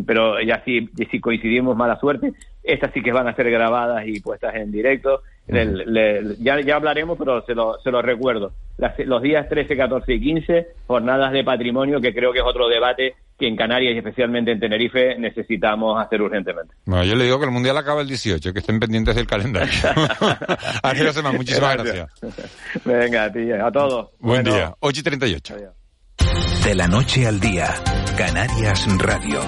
pero ya sí, sí coincidimos, mala suerte. Estas sí que van a ser grabadas y puestas en directo. Le, le, ya, ya hablaremos, pero se lo, se lo recuerdo. Las, los días 13, 14 y 15, jornadas de patrimonio, que creo que es otro debate que en Canarias y especialmente en Tenerife necesitamos hacer urgentemente. Bueno, yo le digo que el Mundial acaba el 18, que estén pendientes del calendario. Ángel Sema, muchísimas gracias. gracias. Venga, tía, a todos. Buen bueno. día, 8 y 38. Adiós. De la noche al día, Canarias Radio.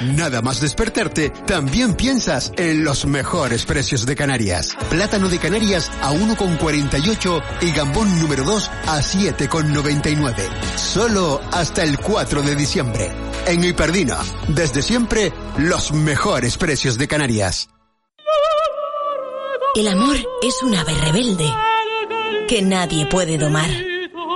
Nada más despertarte, también piensas en los mejores precios de Canarias. Plátano de Canarias a 1,48 y gambón número 2 a 7,99. Solo hasta el 4 de diciembre. En Hiperdina, desde siempre, los mejores precios de Canarias. El amor es un ave rebelde que nadie puede domar.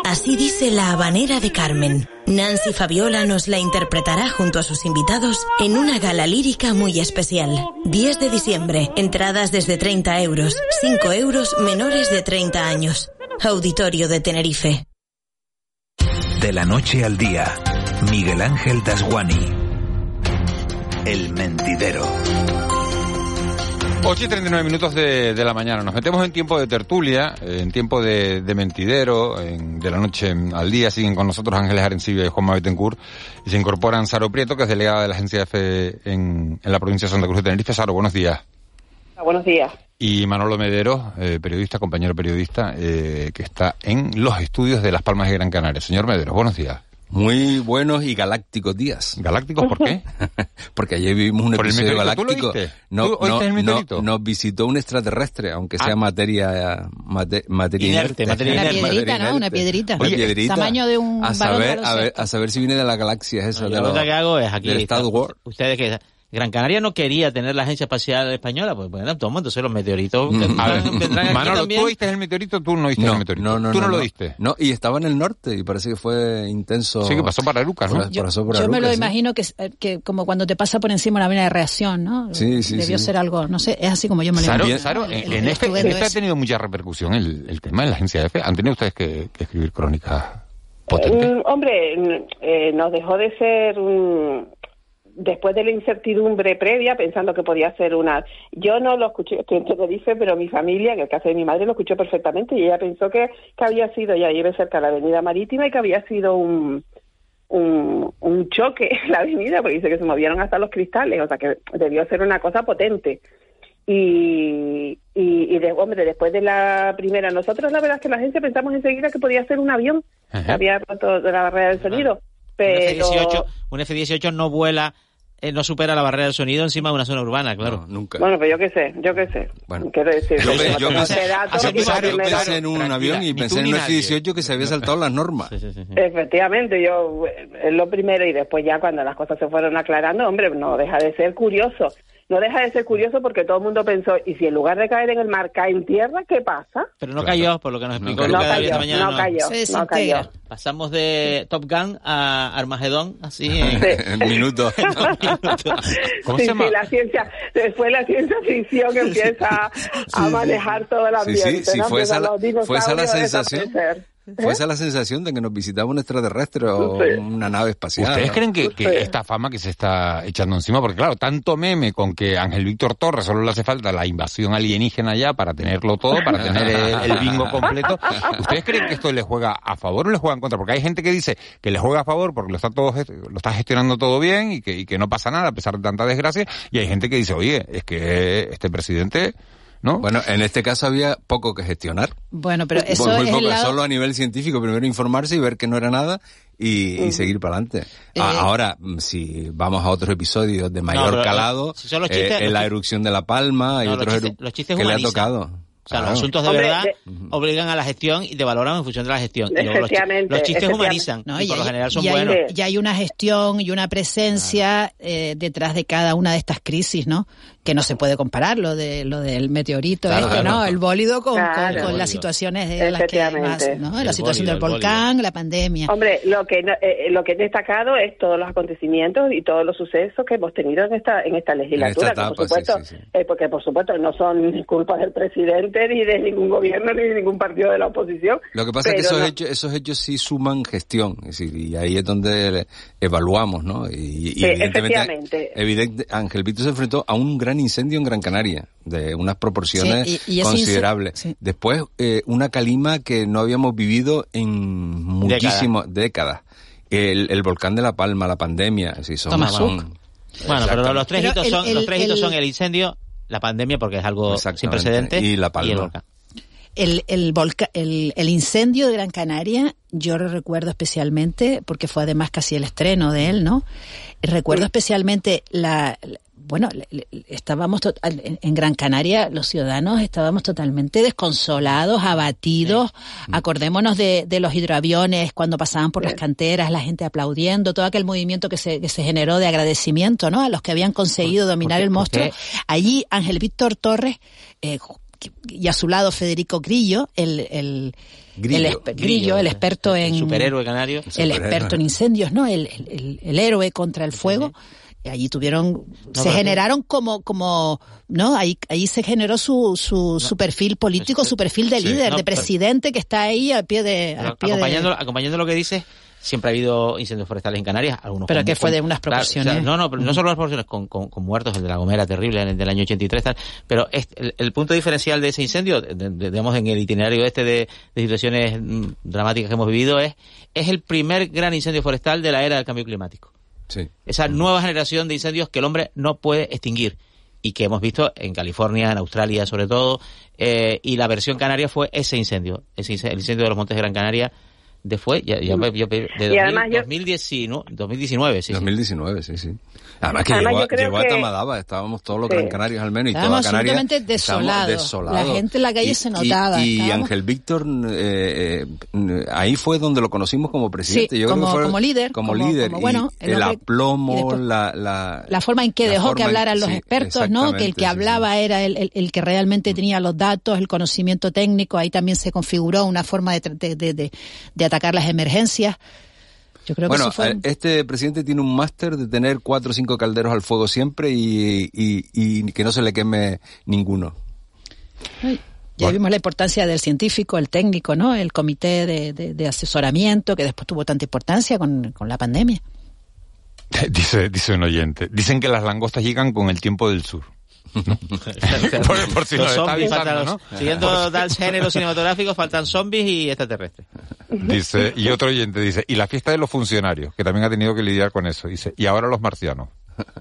Así dice la habanera de Carmen. Nancy Fabiola nos la interpretará junto a sus invitados en una gala lírica muy especial. 10 de diciembre, entradas desde 30 euros, 5 euros menores de 30 años. Auditorio de Tenerife. De la noche al día, Miguel Ángel Dasguani. El mentidero. 8 y 39 minutos de, de la mañana. Nos metemos en tiempo de tertulia, en tiempo de, de mentidero, en- de la noche al día. Siguen con nosotros Ángeles Arencibia y Juan Betancourt. Y se incorporan Saro Prieto, que es delegada de la agencia EFE en, en la provincia de Santa Cruz de Tenerife. Saro, buenos días. Buenos días. Y Manolo Medero, eh, periodista, compañero periodista, eh, que está en los estudios de Las Palmas de Gran Canaria. Señor Medero, buenos días. Muy buenos y galácticos días. ¿Galácticos por qué? Porque ayer vivimos un ¿Por el episodio meteorito? ¿Tú lo galáctico. No, ¿Tú no, el no, nos visitó un extraterrestre, aunque sea Ah. materia, mate- materia Inerte, inerte. materia Una inerte. piedrita, Materia ¿no? Una piedrita. Una Oye, piedrita. tamaño de un a de saber, a ver, a saber si viene de la galaxia esa. Yo de la los- pregunta que hago es aquí. del Star Wars. Ustedes que Gran Canaria no quería tener la agencia espacial española, pues bueno, toma, entonces los meteoritos Mm. vendrán, A ver, vendrán aquí Manolo, también. ¿tú oíste el meteorito? ¿Tú no oíste el meteorito? No, no, ¿Tú no, no, lo no. diste? No, y estaba en el norte y parece que fue intenso. Sí, que pasó para Lucas, ¿no? Pasó Yo me lo sí. imagino que, es- que como cuando te pasa por encima una vena de reacción, ¿no? Sí, sí, Debió sí. ser algo, no sé, es así como yo me lo imagino. Saro, El- en, el en este, en estuendo este ha tenido mucha repercusión el, el tema de la agencia EFE. ¿Han tenido ustedes que, que escribir crónicas potentes? Mm, hombre, mm, eh, nos dejó de ser un... Después de la incertidumbre previa, pensando que podía ser una... Yo no lo escuché, estoy en Tenerife, pero mi familia, en el caso de mi madre, lo escuchó perfectamente y ella pensó que, que había sido, ya vive cerca de la avenida marítima y que había sido un, un, un choque en la avenida, porque dice que se movieron hasta los cristales, o sea que debió ser una cosa potente. Y, y, y de, hombre, después de la primera, nosotros la verdad es que la agencia pensamos enseguida que podía ser un avión, que había roto de la barrera del sonido, pero... F-18, un F-18 no vuela, eh, no supera la barrera del sonido encima de una zona urbana, claro. nunca. Bueno, pues yo qué sé, yo qué sé. Bueno. Quiero decir, Yo, yo pensé, yo pensé- yo primero- pensé en un avión y pensé en un nadie. F-18 que se había saltado las normas. Efectivamente, yo eh, es lo primero y después ya cuando las cosas se fueron aclarando, hombre, no deja de ser curioso. No deja de ser curioso porque todo el mundo pensó, ¿y si en lugar de caer en el mar cae en tierra, qué pasa? Pero no cayó, por lo que nos explicó No esta cayó, mañana. no cayó, Se no cayó. Pasamos de Top Gun a Armagedón, así en minutos. ¿Cómo sí, se llama? sí, la ciencia, después la ciencia ficción empieza a manejar todo el Sí, ambiente. sí, sí, ¿no? fue esa, la, fue esa la sensación. Fue ¿Eh? esa la sensación de que nos visitaba un extraterrestre o Sí. una nave espacial. ¿Ustedes creen que, que esta fama que se está echando encima, porque claro, tanto meme con que Ángel Víctor Torres solo le hace falta la invasión alienígena ya para tenerlo todo, para tener el, el bingo completo, ¿ustedes creen que esto le juega a favor o le juega en contra? Porque hay gente que dice que le juega a favor porque lo está todo gest- lo está gestionando todo bien y que, y que no pasa nada a pesar de tanta desgracia, y hay gente que dice, oye, es que este presidente, ¿no? Bueno, en este caso había poco que gestionar. Bueno, pero eso Pues muy es poco, el lado... solo a nivel científico, primero informarse y ver que no era nada y, y seguir para adelante. Eh, ahora, mm, si vamos a otros episodios de mayor pero, calado, si son los eh, chistes- en la erupción de La Palma y No, los otros chistes- los chistes que le ha humanizan. tocado. O sea, Claro. los asuntos de Hombre, verdad de- obligan a la gestión y te valoran en función de la gestión. Y los, chistes humanizan No, y y por lo hay- general son y hay- buenos. y hay una gestión y una presencia eh, detrás de cada una de estas crisis, ¿no? Que no se puede comparar lo de lo del meteorito, Claro, este, claro. ¿no? El bólido con, Claro. las situaciones de las que más, Efectivamente. ¿no? El La situación bólido, del el volcán, la pandemia. Hombre, lo que no- eh, lo que he destacado es todos los acontecimientos y todos los sucesos que hemos tenido en esta en esta legislatura, En esta que por sí, supuesto, eh, porque por supuesto no son culpa del presidente ni de ningún gobierno ni de ningún partido de la oposición. Lo que pasa es que esos, no- hechos, esos hechos sí suman gestión, es decir, y ahí es donde evaluamos, ¿no? Y, y Sí, efectivamente. evidente, Ángel Vito se enfrentó a un gran incendio en Gran Canaria, de unas proporciones Sí, y- y considerables. sí. Después, eh, una calima que no habíamos vivido en muchísimas décadas. El, el volcán de La Palma, la pandemia, decir, son, son-. Bueno, pero los tres Pero hitos el- son, el- los tres hitos el- son el incendio, la pandemia, porque es algo sin precedentes, y La Palma. el volcán. El, el, volca- el, el incendio de Gran Canaria, yo lo recuerdo especialmente, porque fue además casi el estreno de él, ¿no? Recuerdo especialmente la, bueno, estábamos to- en, Gran Canaria, los ciudadanos estábamos totalmente desconsolados, abatidos. Acordémonos de, de los hidroaviones cuando pasaban por las canteras, la gente aplaudiendo, todo aquel movimiento que se, que se generó de agradecimiento, ¿no? A los que habían conseguido dominar el monstruo. Allí Ángel Víctor Torres, eh, y a su lado Federico Grillo, el, el, Grillo. el exper- Grillo, el experto en... El superhéroe canario. El experto en incendios, ¿no? El, el- el- el héroe contra el fuego. Y allí tuvieron, se generaron como, como, ¿no? Ahí, ahí se generó su, su, su perfil político, su perfil de Sí. líder, No, de pero- presidente que está ahí al pie de, al pie de- acompañando, acompañando lo que dices, siempre ha habido incendios forestales en Canarias, algunos Pero con- que fue con- de unas claro, proporciones. o sea, no, no, pero no solo las proporciones, con, con, con muertos, el de la Gomera terrible, el del año 83, tal, pero este- el, el punto diferencial de ese incendio, de- de- digamos, en el itinerario este de, de situaciones mm, dramáticas que hemos vivido, es, es el primer gran incendio forestal de la era del cambio climático. Sí. Esa nueva generación de incendios que el hombre no puede extinguir y que hemos visto en California, en Australia sobre todo, eh, y la versión canaria fue ese incendio, ese ince- el incendio de los Montes de Gran Canaria de fue ya, ya- yo- de Y 2000 además yo- 2019, 2019, sí, sí. 2019, sí, sí. Además que Además, llegó, yo a- Tamadaba, estábamos todos los Sí. Gran Canarios al menos y Estábamos toda absolutamente desolados. La gente en la calle Y- se y- notaba, Y, estábamos- Ángel Víctor, eh, eh, ahí fue donde lo conocimos como presidente. Sí, Yo creo como- que fue como líder, Como, como- líder. como, y bueno, el el, hombre- aplomo, y después- la, la, la forma en que dejó que en- hablaran los sí, expertos, ¿no? Que el que sí, hablaba era el, el- el que realmente tenía los datos, el conocimiento técnico, ahí también se configuró una forma de, de- de- de atacar las emergencias. Yo creo que Bueno, fue... eh, este presidente tiene un máster de tener cuatro o cinco calderos al fuego siempre y, y, y que no se le queme ninguno. Ya vimos la importancia del científico, el técnico, ¿no? El comité de, de- de asesoramiento que después tuvo tanta importancia con, con la pandemia. Dice, dice un oyente. Dicen que las langostas llegan con el tiempo del sur. ¿No? por, por si los está zombies, avisando, faltan ¿no? los- siguiendo tal género cinematográfico, faltan zombies y extraterrestres. Dice, y otro oyente dice, y la fiesta de los funcionarios, que también ha tenido que lidiar con eso. Dice, y ahora los marcianos.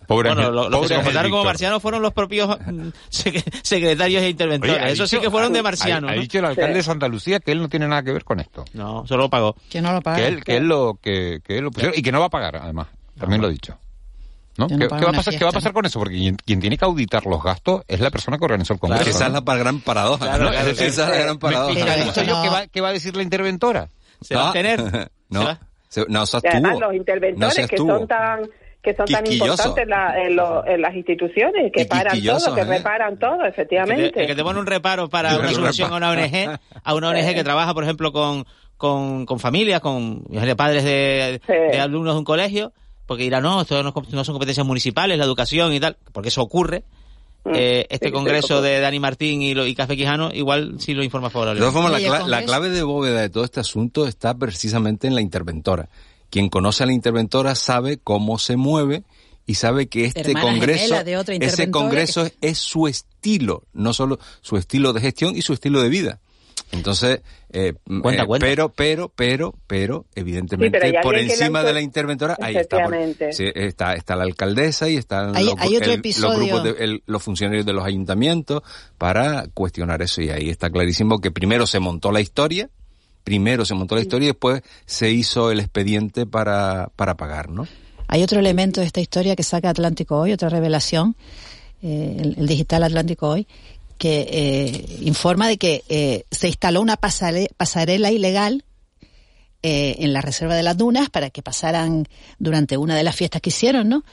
Pobre bueno, Ángel- lo, lo que se comentaron como marcianos fueron los propios mm, sec- secretarios e interventores. Oye, ha Eso sí dicho- que fueron de ha- marcianos. Ha, ¿no? dicho el alcalde de Santa Lucía que él no tiene nada que ver con esto. No, solo lo pagó. Que no lo paga. Que él, que él lo, que, que él lo pusieron, y que no va a pagar, además. También lo ha dicho. ¿No? Yo no ¿Qué, qué va a pasar, ¿Qué va a fiesta, pasar con eso? Porque quien, quien tiene que auditar los gastos es la persona que organizó el congreso. Esa ¿no? es la gran paradoja. Claro, ¿no? claro, Esa es la claro. gran paradoja. no- ¿qué, va, qué va a decir la interventora? Se va a No, abstener. No, Se no se además los No interventores que son tan que son tan importantes en, la- en lo- en las instituciones, que paran todo, que ¿eh? reparan todo, Que efectivamente. te, que te pone un reparo para una subvención a una ONG, a una ONG que trabaja, por ejemplo, con, con, con familias, con padres de, Sí. de alumnos de un colegio, porque dirán, no, esto no, no son competencias municipales, la educación y tal, porque eso ocurre. Mm. Eh, este congreso de Dani Martín y, lo, y Café Quijano, igual sí lo informa De favorablemente. todas formas, la, clave de bóveda de todo este asunto está precisamente en la interventora. Quien conoce a la interventora sabe cómo se mueve y sabe que este Hermana congreso, de ese congreso es, es su estilo, no solo su estilo de gestión y su estilo de vida. Entonces, eh, Cuenta, eh, cuenta. pero, pero, pero, pero, evidentemente, Sí, pero hay por encima lanzó- de la interventora, ahí está, por- Efectivamente. sí, está, está la alcaldesa y están Hay- los, hay otro el- episodio. los grupos de, el- los funcionarios de los ayuntamientos para cuestionar eso y ahí está clarísimo que primero se montó la historia, primero se montó la historia y después se hizo el expediente para, para pagar, ¿no? Hay otro elemento de esta historia que saca Atlántico Hoy, otra revelación, eh, el, el digital Atlántico Hoy, que eh, informa de que eh, se instaló una pasare- pasarela ilegal eh, en la reserva de las dunas para que pasaran durante una de las fiestas que hicieron, ¿no?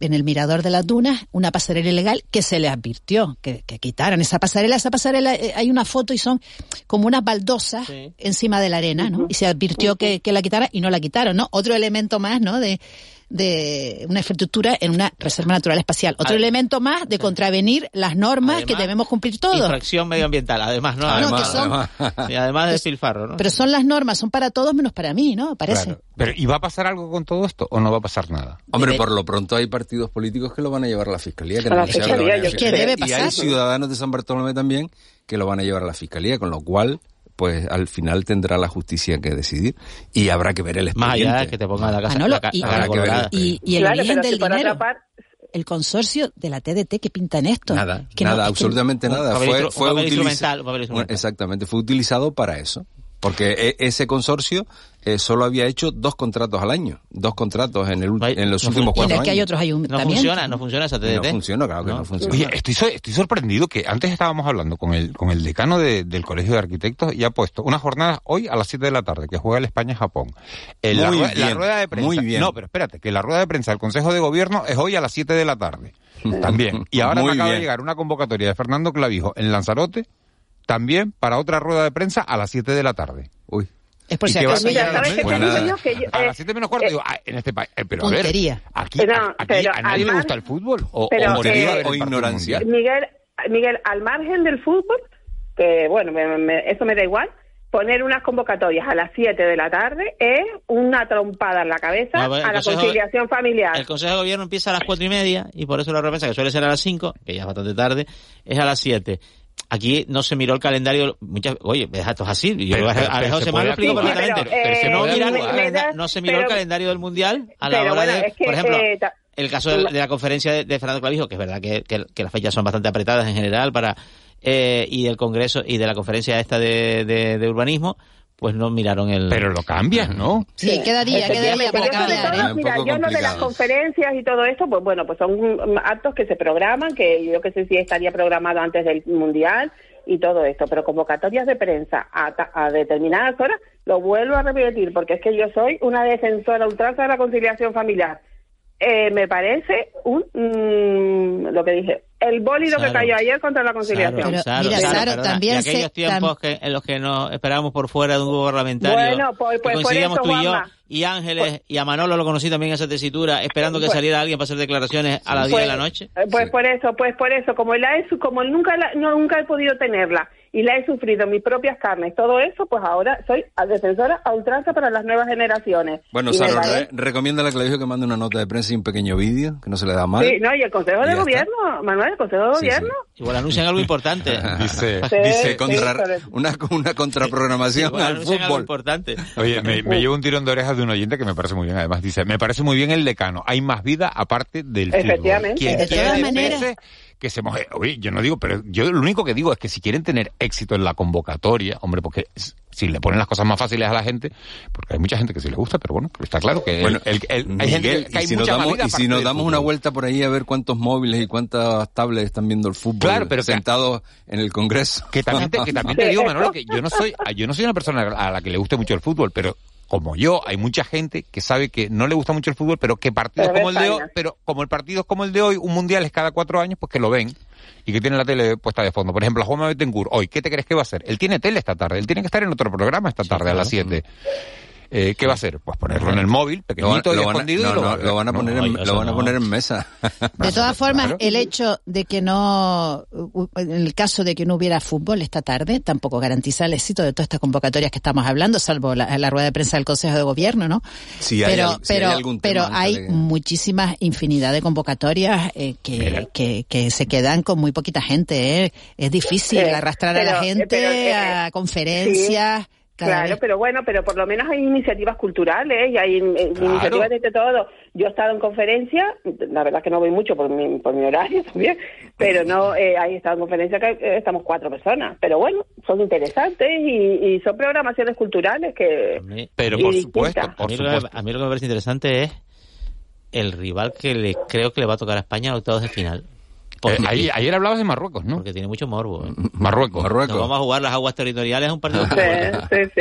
En el mirador de las dunas, una pasarela ilegal que se les advirtió que, que quitaran esa pasarela. Esa pasarela, eh, hay una foto y son como unas baldosas Sí. encima de la arena, ¿no? Y se advirtió que, que la quitaran y no la quitaron, ¿no? Otro elemento más, ¿no? De, de una infraestructura en una reserva natural espacial. Otro elemento más de contravenir las normas que debemos cumplir todos. Infracción medioambiental, además, ¿no? No, además, que son- además, y además de despilfarro, ¿no? Pero son las normas, son para todos menos para mí, ¿no? Parece. Claro. Pero, ¿y va a pasar algo con todo esto o no va a pasar nada? Hombre, Debe- por lo pronto hay partidos políticos que lo van a llevar a la fiscalía. Que A la fiscalía, que lo van a yo llevar. creo. Que debe Y hay ciudadanos de San Bartolomé también que lo van a llevar a la fiscalía, con lo cual, pues al final tendrá la justicia que decidir y habrá que ver el Más allá expediente. de que te ponga la casa Manolo, la y- la que ver Y, y el Claro, origen si del otra dinero. par- El consorcio de la TDT que pinta en esto. Nada, Que no- nada, que- absolutamente un nada. papel Fue, un fue papel utiliza- instrumental, un instrumental. Exactamente, fue utilizado para eso. Porque e- ese consorcio eh, solo había hecho dos contratos al año, dos contratos en, el, No hay- en los no últimos Y cuatro el que hay años. otros No ayuntamientos. funciona, no funciona esa Y TDT. no funciona, claro que no, No. funciona. Oye, estoy, estoy sorprendido que antes estábamos hablando con el, con el decano de- del Colegio de Arquitectos y ha puesto una jornada hoy a las 7 de la tarde que juega el España-Japón. Eh, la, la bien, rueda de prensa. muy bien. No, pero espérate, que la rueda de prensa del Consejo de Gobierno es hoy a las 7 de la tarde. También. Y ahora me acaba de llegar una convocatoria de Fernando Clavijo en Lanzarote también para otra rueda de prensa a las 7 de la tarde. Uy. Es por si a acaso. Mira, a las ¿sabes qué yo? Que yo- A eh, las 7 menos cuarto, eh, digo, ah, en este país. eh, pero a ver, aquí, Pero- a- aquí pero a nadie le gusta el fútbol. O, pero, o eh, o ignorancia. Miguel, Miguel, al margen del fútbol, que bueno, me- me- eso me da igual, poner unas convocatorias a las 7 de la tarde es una trompada en la cabeza No, a la Consejo- conciliación familiar. El Consejo de Gobierno empieza a las cuatro y media y por eso la remesa, que suele ser a las cinco, que ya es bastante tarde, es a las siete. Aquí no se miró el calendario, muchas, oye, esto es así, y yo Pero- a, pero- a pero José se Manuel lo explico perfectamente. pero- pero se no, se miró pero- el calendario del Mundial a la hora bueno, de, es que, por ejemplo, eh, ta- el caso de, de la conferencia de, de Fernando Clavijo, que es verdad que, que- que las fechas son bastante apretadas en general para eh, y el Congreso y de la conferencia esta de, de- de urbanismo, pues no miraron el... Pero lo cambias, ¿no? Sí, queda día, queda día para cambiar. todo, ¿eh? mira, yo lo de las conferencias y todo esto, pues bueno, pues son actos que se programan, que yo que sé si estaría programado antes del Mundial y todo esto, pero convocatorias de prensa a, a determinadas horas, lo vuelvo a repetir, porque es que yo soy una defensora ultranza de la conciliación familiar. Eh, me parece un, mm, lo que dije, el bólido que cayó ayer contra la conciliación. Claro, claro, mira, claro, Saro, perdona. también aquellos se- tiempos que, en los que nos esperábamos por fuera de un grupo parlamentario, Bueno, pues- pues por coincidíamos eso, tú y yo, Juanma. y Ángeles, y a Manolo lo conocí también en esa tesitura, esperando que Pues- saliera alguien para hacer declaraciones a las 10 de la noche. Pues por eso, pues por eso, como la como nunca la- no, nunca he podido tenerla y la he sufrido en mis propias carnes, todo eso, pues ahora soy defensora a ultranza para las nuevas generaciones. Bueno, Sara, re- recomienda a la Clavijo que mande una nota de prensa y un pequeño vídeo, que no se le da mal. Sí, no, y el Consejo Y de Gobierno, Manuel, el Consejo de Sí, sí. Gobierno. Igual anuncian algo importante. Dice, Sí, Dice contra- una, una contraprogramación Igual al anuncian algo fútbol. importante. Oye, me, me llevo un tirón de orejas de un oyente que me parece muy bien. Además dice, me parece muy bien el decano. Hay más vida aparte del fútbol. Efectivamente. Quien De quiera todas maneras- que se moje. Oye, yo no digo, pero yo lo único que digo es que si quieren tener éxito en la convocatoria, hombre, porque si le ponen las cosas más fáciles a la gente, porque hay mucha gente que sí le gusta, pero bueno, está claro que el- Bueno, el- el- hay gente Miguel, que, que hay y si nos mucha más damos, y si nos damos una vuelta por ahí a ver cuántos móviles y cuántas tablets están viendo el fútbol Claro, pero que- sentados en el Congreso. Que también te, que también te digo, Manolo, que yo no soy, yo no soy una persona a la que le guste mucho el fútbol, pero como yo, hay mucha gente que sabe que no le gusta mucho el fútbol, pero que partidos Pero como el de hoy, pero como el partido es como el de hoy, un mundial es cada cuatro años, pues que lo ven y que tienen la tele puesta de fondo. Por ejemplo, a Juanma Betancourt, hoy, ¿qué te crees que va a hacer? Él tiene tele esta tarde, él tiene que estar en otro programa esta tarde a las 7. Eh, ¿Qué va a hacer? Pues ponerlo en el móvil, Lo pequeñito y lo van a, escondido. no, y lo, no, lo van a poner, no, en, lo van a no. poner en mesa. De todas formas, Claro. el hecho de que no, en el caso de que no hubiera fútbol esta tarde, tampoco garantiza el éxito de todas estas convocatorias que estamos hablando, salvo la, la rueda de prensa del Consejo de Gobierno, ¿no? Si hay pero si hay pero, algún pero hay muchísimas infinidad de convocatorias eh, que, que, que se quedan con muy poquita gente. ¿eh? Es difícil Eh, arrastrar a la eh, gente pero, eh, a conferencias. Cada Claro, vez. pero bueno, pero por lo menos hay iniciativas culturales y hay eh, iniciativas de todo. Yo he estado en conferencias, la verdad es que no voy mucho por mi, por mi horario también, pero no, eh, he estado en conferencias que eh, estamos cuatro personas. Pero bueno, son interesantes y, y son programaciones culturales que... Pero por distintas. supuesto, A por mí, lo que, supuesto. a mí lo que me parece interesante es el rival que le creo que le va a tocar a España en octavos de final. Eh, ayer, ayer hablabas de Marruecos, ¿no? Porque tiene mucho morbo. ¿eh? Marruecos. Nos vamos a jugar las aguas territoriales a un partido. Sí, sí, sí.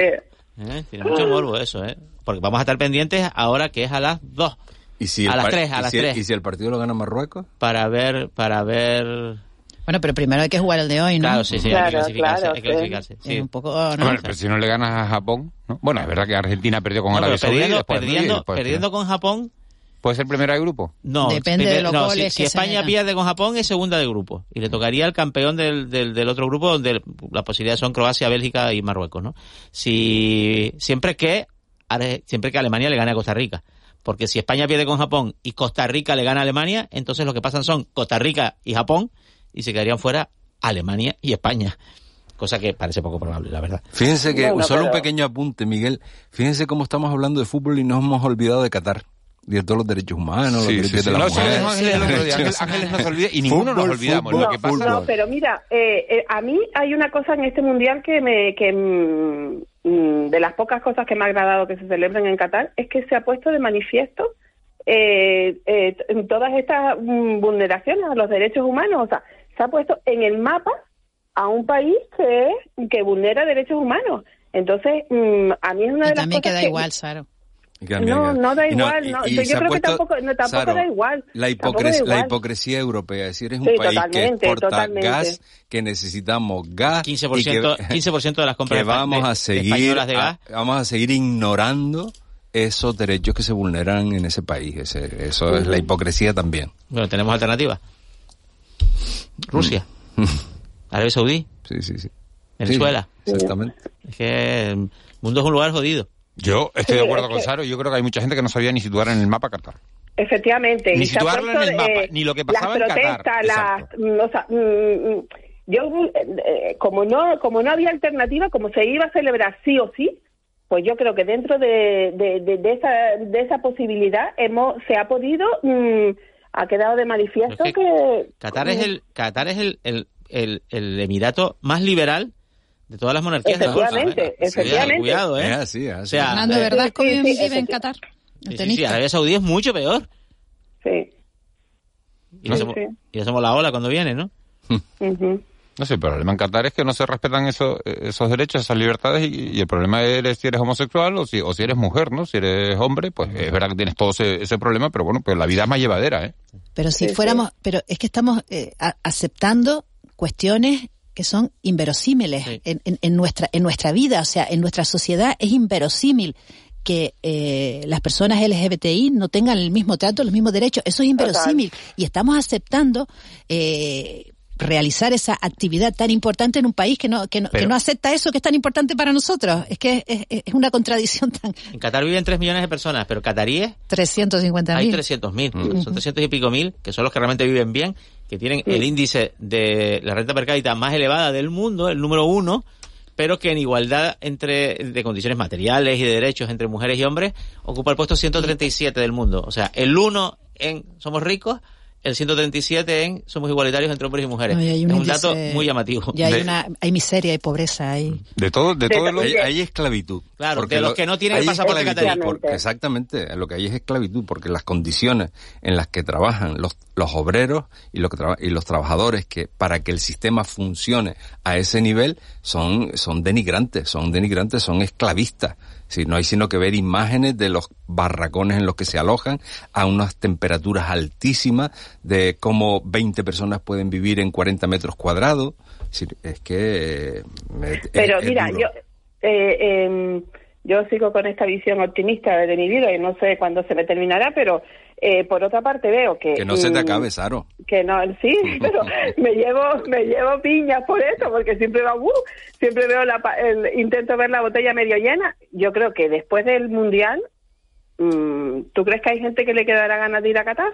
¿Eh? Tiene mucho morbo eso, ¿eh? Porque vamos a estar pendientes ahora que es a las 2. ¿Y si a el las par- 3, a y las si el- 3. ¿Y si el partido lo gana Marruecos? Para ver, para ver... Bueno, pero primero hay que jugar el de hoy, ¿no? Claro, sí, sí, hay que Claro, clasificarse. claro, hay que sí. clasificarse, sí. Es un poco, ¿no? Bueno, pero si no le ganas a Japón, ¿no? Bueno, es verdad que Argentina perdió con No, Arabia Saudí. perdiendo, perdiendo, perdiendo con Japón, ¿Puede ser primera de grupo? no. Depende de los no, goles si, que España pierde con Japón es segunda de grupo. Y le tocaría al campeón del, del, del otro grupo donde las posibilidades son Croacia, Bélgica y Marruecos, ¿no? Si, siempre que, siempre que Alemania le gane a Costa Rica. Porque si España pierde con Japón y Costa Rica le gana a Alemania, entonces lo que pasan son Costa Rica y Japón y se quedarían fuera Alemania y España. Cosa que parece poco probable, la verdad. Fíjense que, Bueno, solo un pequeño apunte, Miguel. Fíjense cómo estamos hablando de fútbol y nos hemos olvidado de Qatar. De todos los derechos humanos, los Sí, derechos sí, sí. de las No, mujeres. Ángeles. Ángeles- Ángeles no se olvida y ninguno nos Fútbol, olvidamos. fútbol, Lo que pasa- No, pero mira, eh, eh, a mí hay una cosa en este mundial que me que mm, mm, de las pocas cosas que me ha agradado que se celebren en Qatar es que se ha puesto de manifiesto eh, eh, todas estas mm, vulneraciones a los derechos humanos, o sea, se ha puesto en el mapa a un país que que vulnera derechos humanos. Entonces, mm, a mí es una Y de las también cosas queda que- igual, Saro. Y No, no da y igual, y- no, y yo se ha creo que puesto- tampoco- no, tampoco Saro, da igual, La, da hipocres- la igual. hipocresía europea, es decir, es un Sí, país que exporta totalmente. gas, que necesitamos gas, 15%, y que, 15% de las compras que de- vamos de- a seguir, españolas de gas. a- vamos a seguir ignorando esos derechos que se vulneran en ese país. Ese- eso es la hipocresía también. Bueno, tenemos alternativas. Rusia, Arabia Saudí, Sí, sí, sí. Venezuela. Sí, exactamente. Es que el mundo es un lugar jodido. Yo estoy de acuerdo con Saro. Yo creo que hay mucha gente que no sabía ni situar en el mapa Qatar. Efectivamente. Ni situarlo en el mapa, eh, ni lo que pasaba en las Qatar, protestas, las, mm, o sea, mm, mm, yo, eh, como no, como no había alternativa, como se iba a celebrar sí o sí, pues yo creo que dentro de, de, de- de esa, de esa posibilidad hemos, se ha podido, mm, ha quedado de manifiesto Es que, que Qatar es el Qatar es el, el, el, el emirato más liberal de todas las monarquías Golfo. Efectivamente, ¿eh? efectivamente. Cuidado, ¿eh? Es así. O sea, Fernando, eh, ¿verdad? sí, ¿Cómo sí, vive en Qatar? Sí, sí. Arabia Saudí es mucho peor. sí. Y, no Sí, sí. y somos la ola cuando viene, ¿no? Ujú. No sé, el problema en Qatar es que no se respetan eso- esos derechos, esas libertades y, y el problema es si eres homosexual o si, o si eres mujer, ¿no? Si eres hombre, pues es verdad que tienes todo ese, ese problema, pero bueno, pues la vida es más llevadera, ¿eh? Pero si Sí, sí. fuéramos, pero es que estamos eh, a- aceptando cuestiones que son inverosímiles Sí. en, en- en nuestra en nuestra vida, o sea, en nuestra sociedad es inverosímil que eh, las personas LGBTI no tengan el mismo trato, los mismos derechos. Eso es inverosímil y estamos aceptando eh, realizar esa actividad tan importante en un país que no que no, que no acepta eso que es tan importante para nosotros. Es que es, es- es una contradicción tan En Qatar viven 3 millones de personas, pero cataríes 350 hay mil. 300.000. Son 300 y pico mil, que son los que realmente viven bien, que tienen el índice de la renta per cápita más elevada del mundo, el número uno, pero que en igualdad entre de condiciones materiales y de derechos entre mujeres y hombres ocupa el puesto 137 del mundo. O sea, el uno en somos ricos, el 137 en somos igualitarios entre hombres y mujeres. No, y es un dato muy llamativo. Ya hay De- una hay miseria, hay pobreza, hay De todo, de todo lo... Hay, hay esclavitud. Claro, Porque de los lo- que no tienen el hay pasaporte catarí. porque- exactamente, lo que hay es esclavitud, porque las condiciones en las que trabajan los, los obreros y, lo que traba- y los trabajadores, que para que el sistema funcione a ese nivel, son, son denigrantes, son denigrantes, son esclavistas. Si no hay sino que ver imágenes de los barracones en los que se alojan a unas temperaturas altísimas, de cómo 20 personas pueden vivir en 40 metros cuadrados. Es que... eh, Pero es- mira, yo eh, em, yo sigo con esta visión optimista de mi vida y no sé cuándo se me terminará, pero eh, por otra parte veo que Que no se te mm, acabe, Saro. que no, sí, pero me llevo me llevo piñas por eso, porque siempre va, uh, siempre veo la, el, intento ver la botella medio llena. Yo creo que después del mundial, mm, ¿tú crees que hay gente que le quedará ganas de ir a Qatar?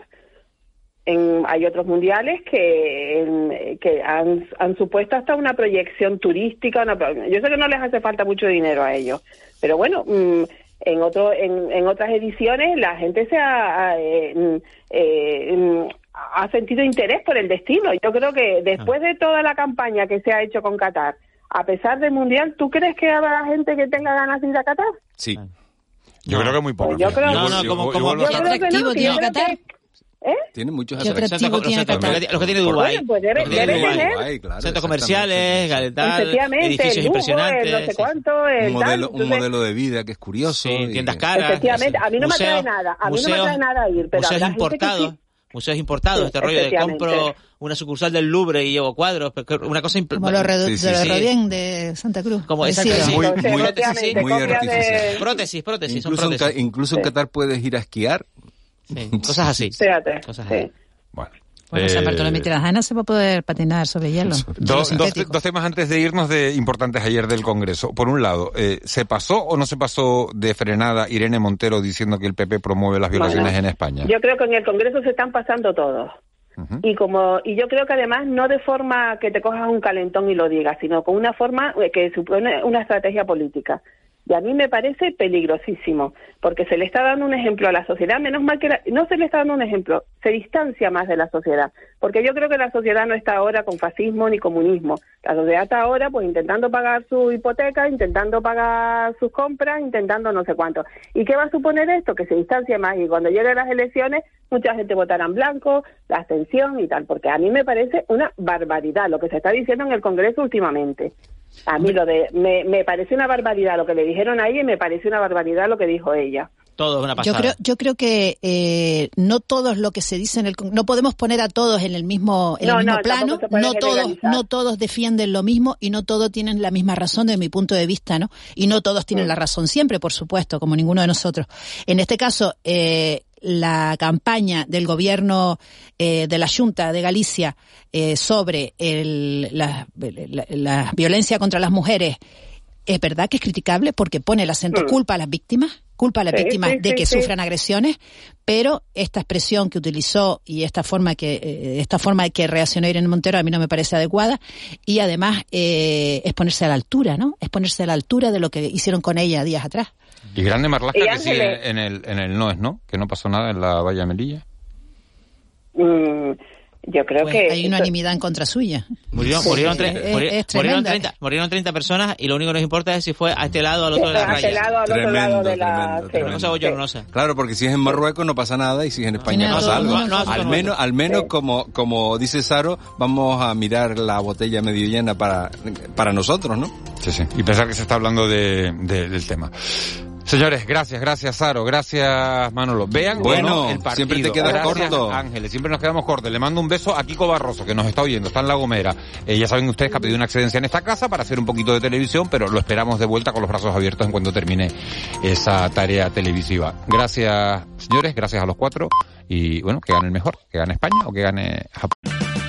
En, hay otros mundiales que, en- que han, han supuesto hasta una proyección turística. una pro- yo sé que no les hace falta mucho dinero a ellos, pero bueno, mm, en, otro, en, en otras ediciones la gente se ha, ha, eh, eh, ha sentido interés por el destino. Yo creo que después de toda la campaña que se ha hecho con Qatar, a pesar del mundial, ¿tú crees que habrá gente que tenga ganas de ir a Qatar? Sí. Yo creo que muy poco. Pues yo creo- No, no, como- como- Yo creo que atractivo no, que tiene yo creo Qatar? que- ¿Eh? Tiene muchos ¿Qué atractivos. atractivo Los tiene que tiene Dubái. Bueno, pues debe- debe Dubái. tener. Dubái, claro, Centros comerciales, tal, Efectivamente, edificios lujo, impresionantes. no sé cuánto, el Un modelo, tal. un modelo de vida que es curioso. Sí, y tiendas caras. Efectivamente, a mí no me museos- atrae nada, a mí no me atrae nada ir, pero Museos importados. sí. Museos importados, Sí, este rollo de compro una sucursal del Louvre y llevo cuadros, una cosa como los sí, de sí. Rodien de Santa Cruz. Como sí. Muy- muy- efectivamente, sí, muy copia artificial. de... Prótesis, prótesis, son incluso, en, prótesis. Incluso en. Qatar puedes ir a esquiar. Sí, cosas así. Fíjate, Cosas sí. así. Bueno. Bueno, San Eh, Bartolomé de Tirajana se va a poder patinar sobre hielo. Dos, temas antes de irnos de importantes ayer del Congreso. Por un lado, eh, ¿se pasó o no se pasó de frenada Irene Montero diciendo que el PP promueve las violaciones Bueno, en España? Yo creo que en el Congreso se están pasando todos. Y como y yo creo que además no de forma que te cojas un calentón y lo digas, sino con una forma eh, que supone una estrategia política. Y a mí me parece peligrosísimo, porque se le está dando un ejemplo a la sociedad, menos mal que la- no se le está dando un ejemplo, se distancia más de la sociedad, porque yo creo que la sociedad no está ahora con fascismo ni comunismo, la sociedad está ahora pues intentando pagar su hipoteca, intentando pagar sus compras, intentando no sé cuánto. ¿Y qué va a suponer esto? Que se distancia más y cuando lleguen las elecciones mucha gente votará en blanco, la abstención y tal, porque a mí me parece una barbaridad lo que se está diciendo en el Congreso últimamente. A mí lo de me, me parece una barbaridad lo que le dijeron ahí y me parece una barbaridad lo que dijo ella. Todo es una Yo pasada. creo, yo creo que eh, no todos lo que se dice en el no podemos poner a todos en el mismo en No, el mismo no, plano, no todos no todos defienden lo mismo y no todos tienen la misma razón desde mi punto de vista, ¿no? Y no todos tienen la razón siempre, por supuesto, como ninguno de nosotros. En este caso, eh, la campaña del gobierno eh, de la Junta de Galicia eh, sobre el, la, la- la violencia contra las mujeres es verdad que es criticable porque pone el acento Mm. culpa a las víctimas, culpa a las Sí, víctimas sí, de que sí. sufran agresiones, pero esta expresión que utilizó y esta forma que eh, esta forma de que reaccionó Irene Montero a mí no me parece adecuada y además eh, es ponerse a la altura, ¿no? Es ponerse a la altura de lo que hicieron con ella días atrás. Y grande Marlasca Y que Ángeles. sigue en el, en el no es no, que no pasó nada en la Valla Melilla. Mm, yo creo Pues que hay unanimidad en contra suya. Murieron, Sí, murieron, es- es murieron, tremenda. 30, murieron 30 personas y lo único que nos importa es si fue a este lado o al otro de la A este raya. lado, al otro lado de la- sí. Una cosa bochornosa. Claro, porque si es en Marruecos no pasa nada y si es en España Tiene pasa algo. no, no, al no, menos, no. al menos como, como dice Saro, vamos a mirar la botella medio llena para, para nosotros, ¿no? Sí, sí. Y pensar que se está hablando de, de- del tema. Señores, gracias, gracias Saro, gracias Manolo. Vean Bueno, no el partido. siempre te quedas Gracias, corto. Ángeles, siempre nos quedamos cortos. Le mando un beso a Kiko Barroso, que nos está oyendo, está en La Gomera. Eh, ya saben ustedes que ha pedido una excedencia en esta casa para hacer un poquito de televisión, pero lo esperamos de vuelta con los brazos abiertos en cuanto termine esa tarea televisiva. Gracias, señores, gracias a los cuatro. Y bueno, que gane el mejor, que gane España o que gane Japón.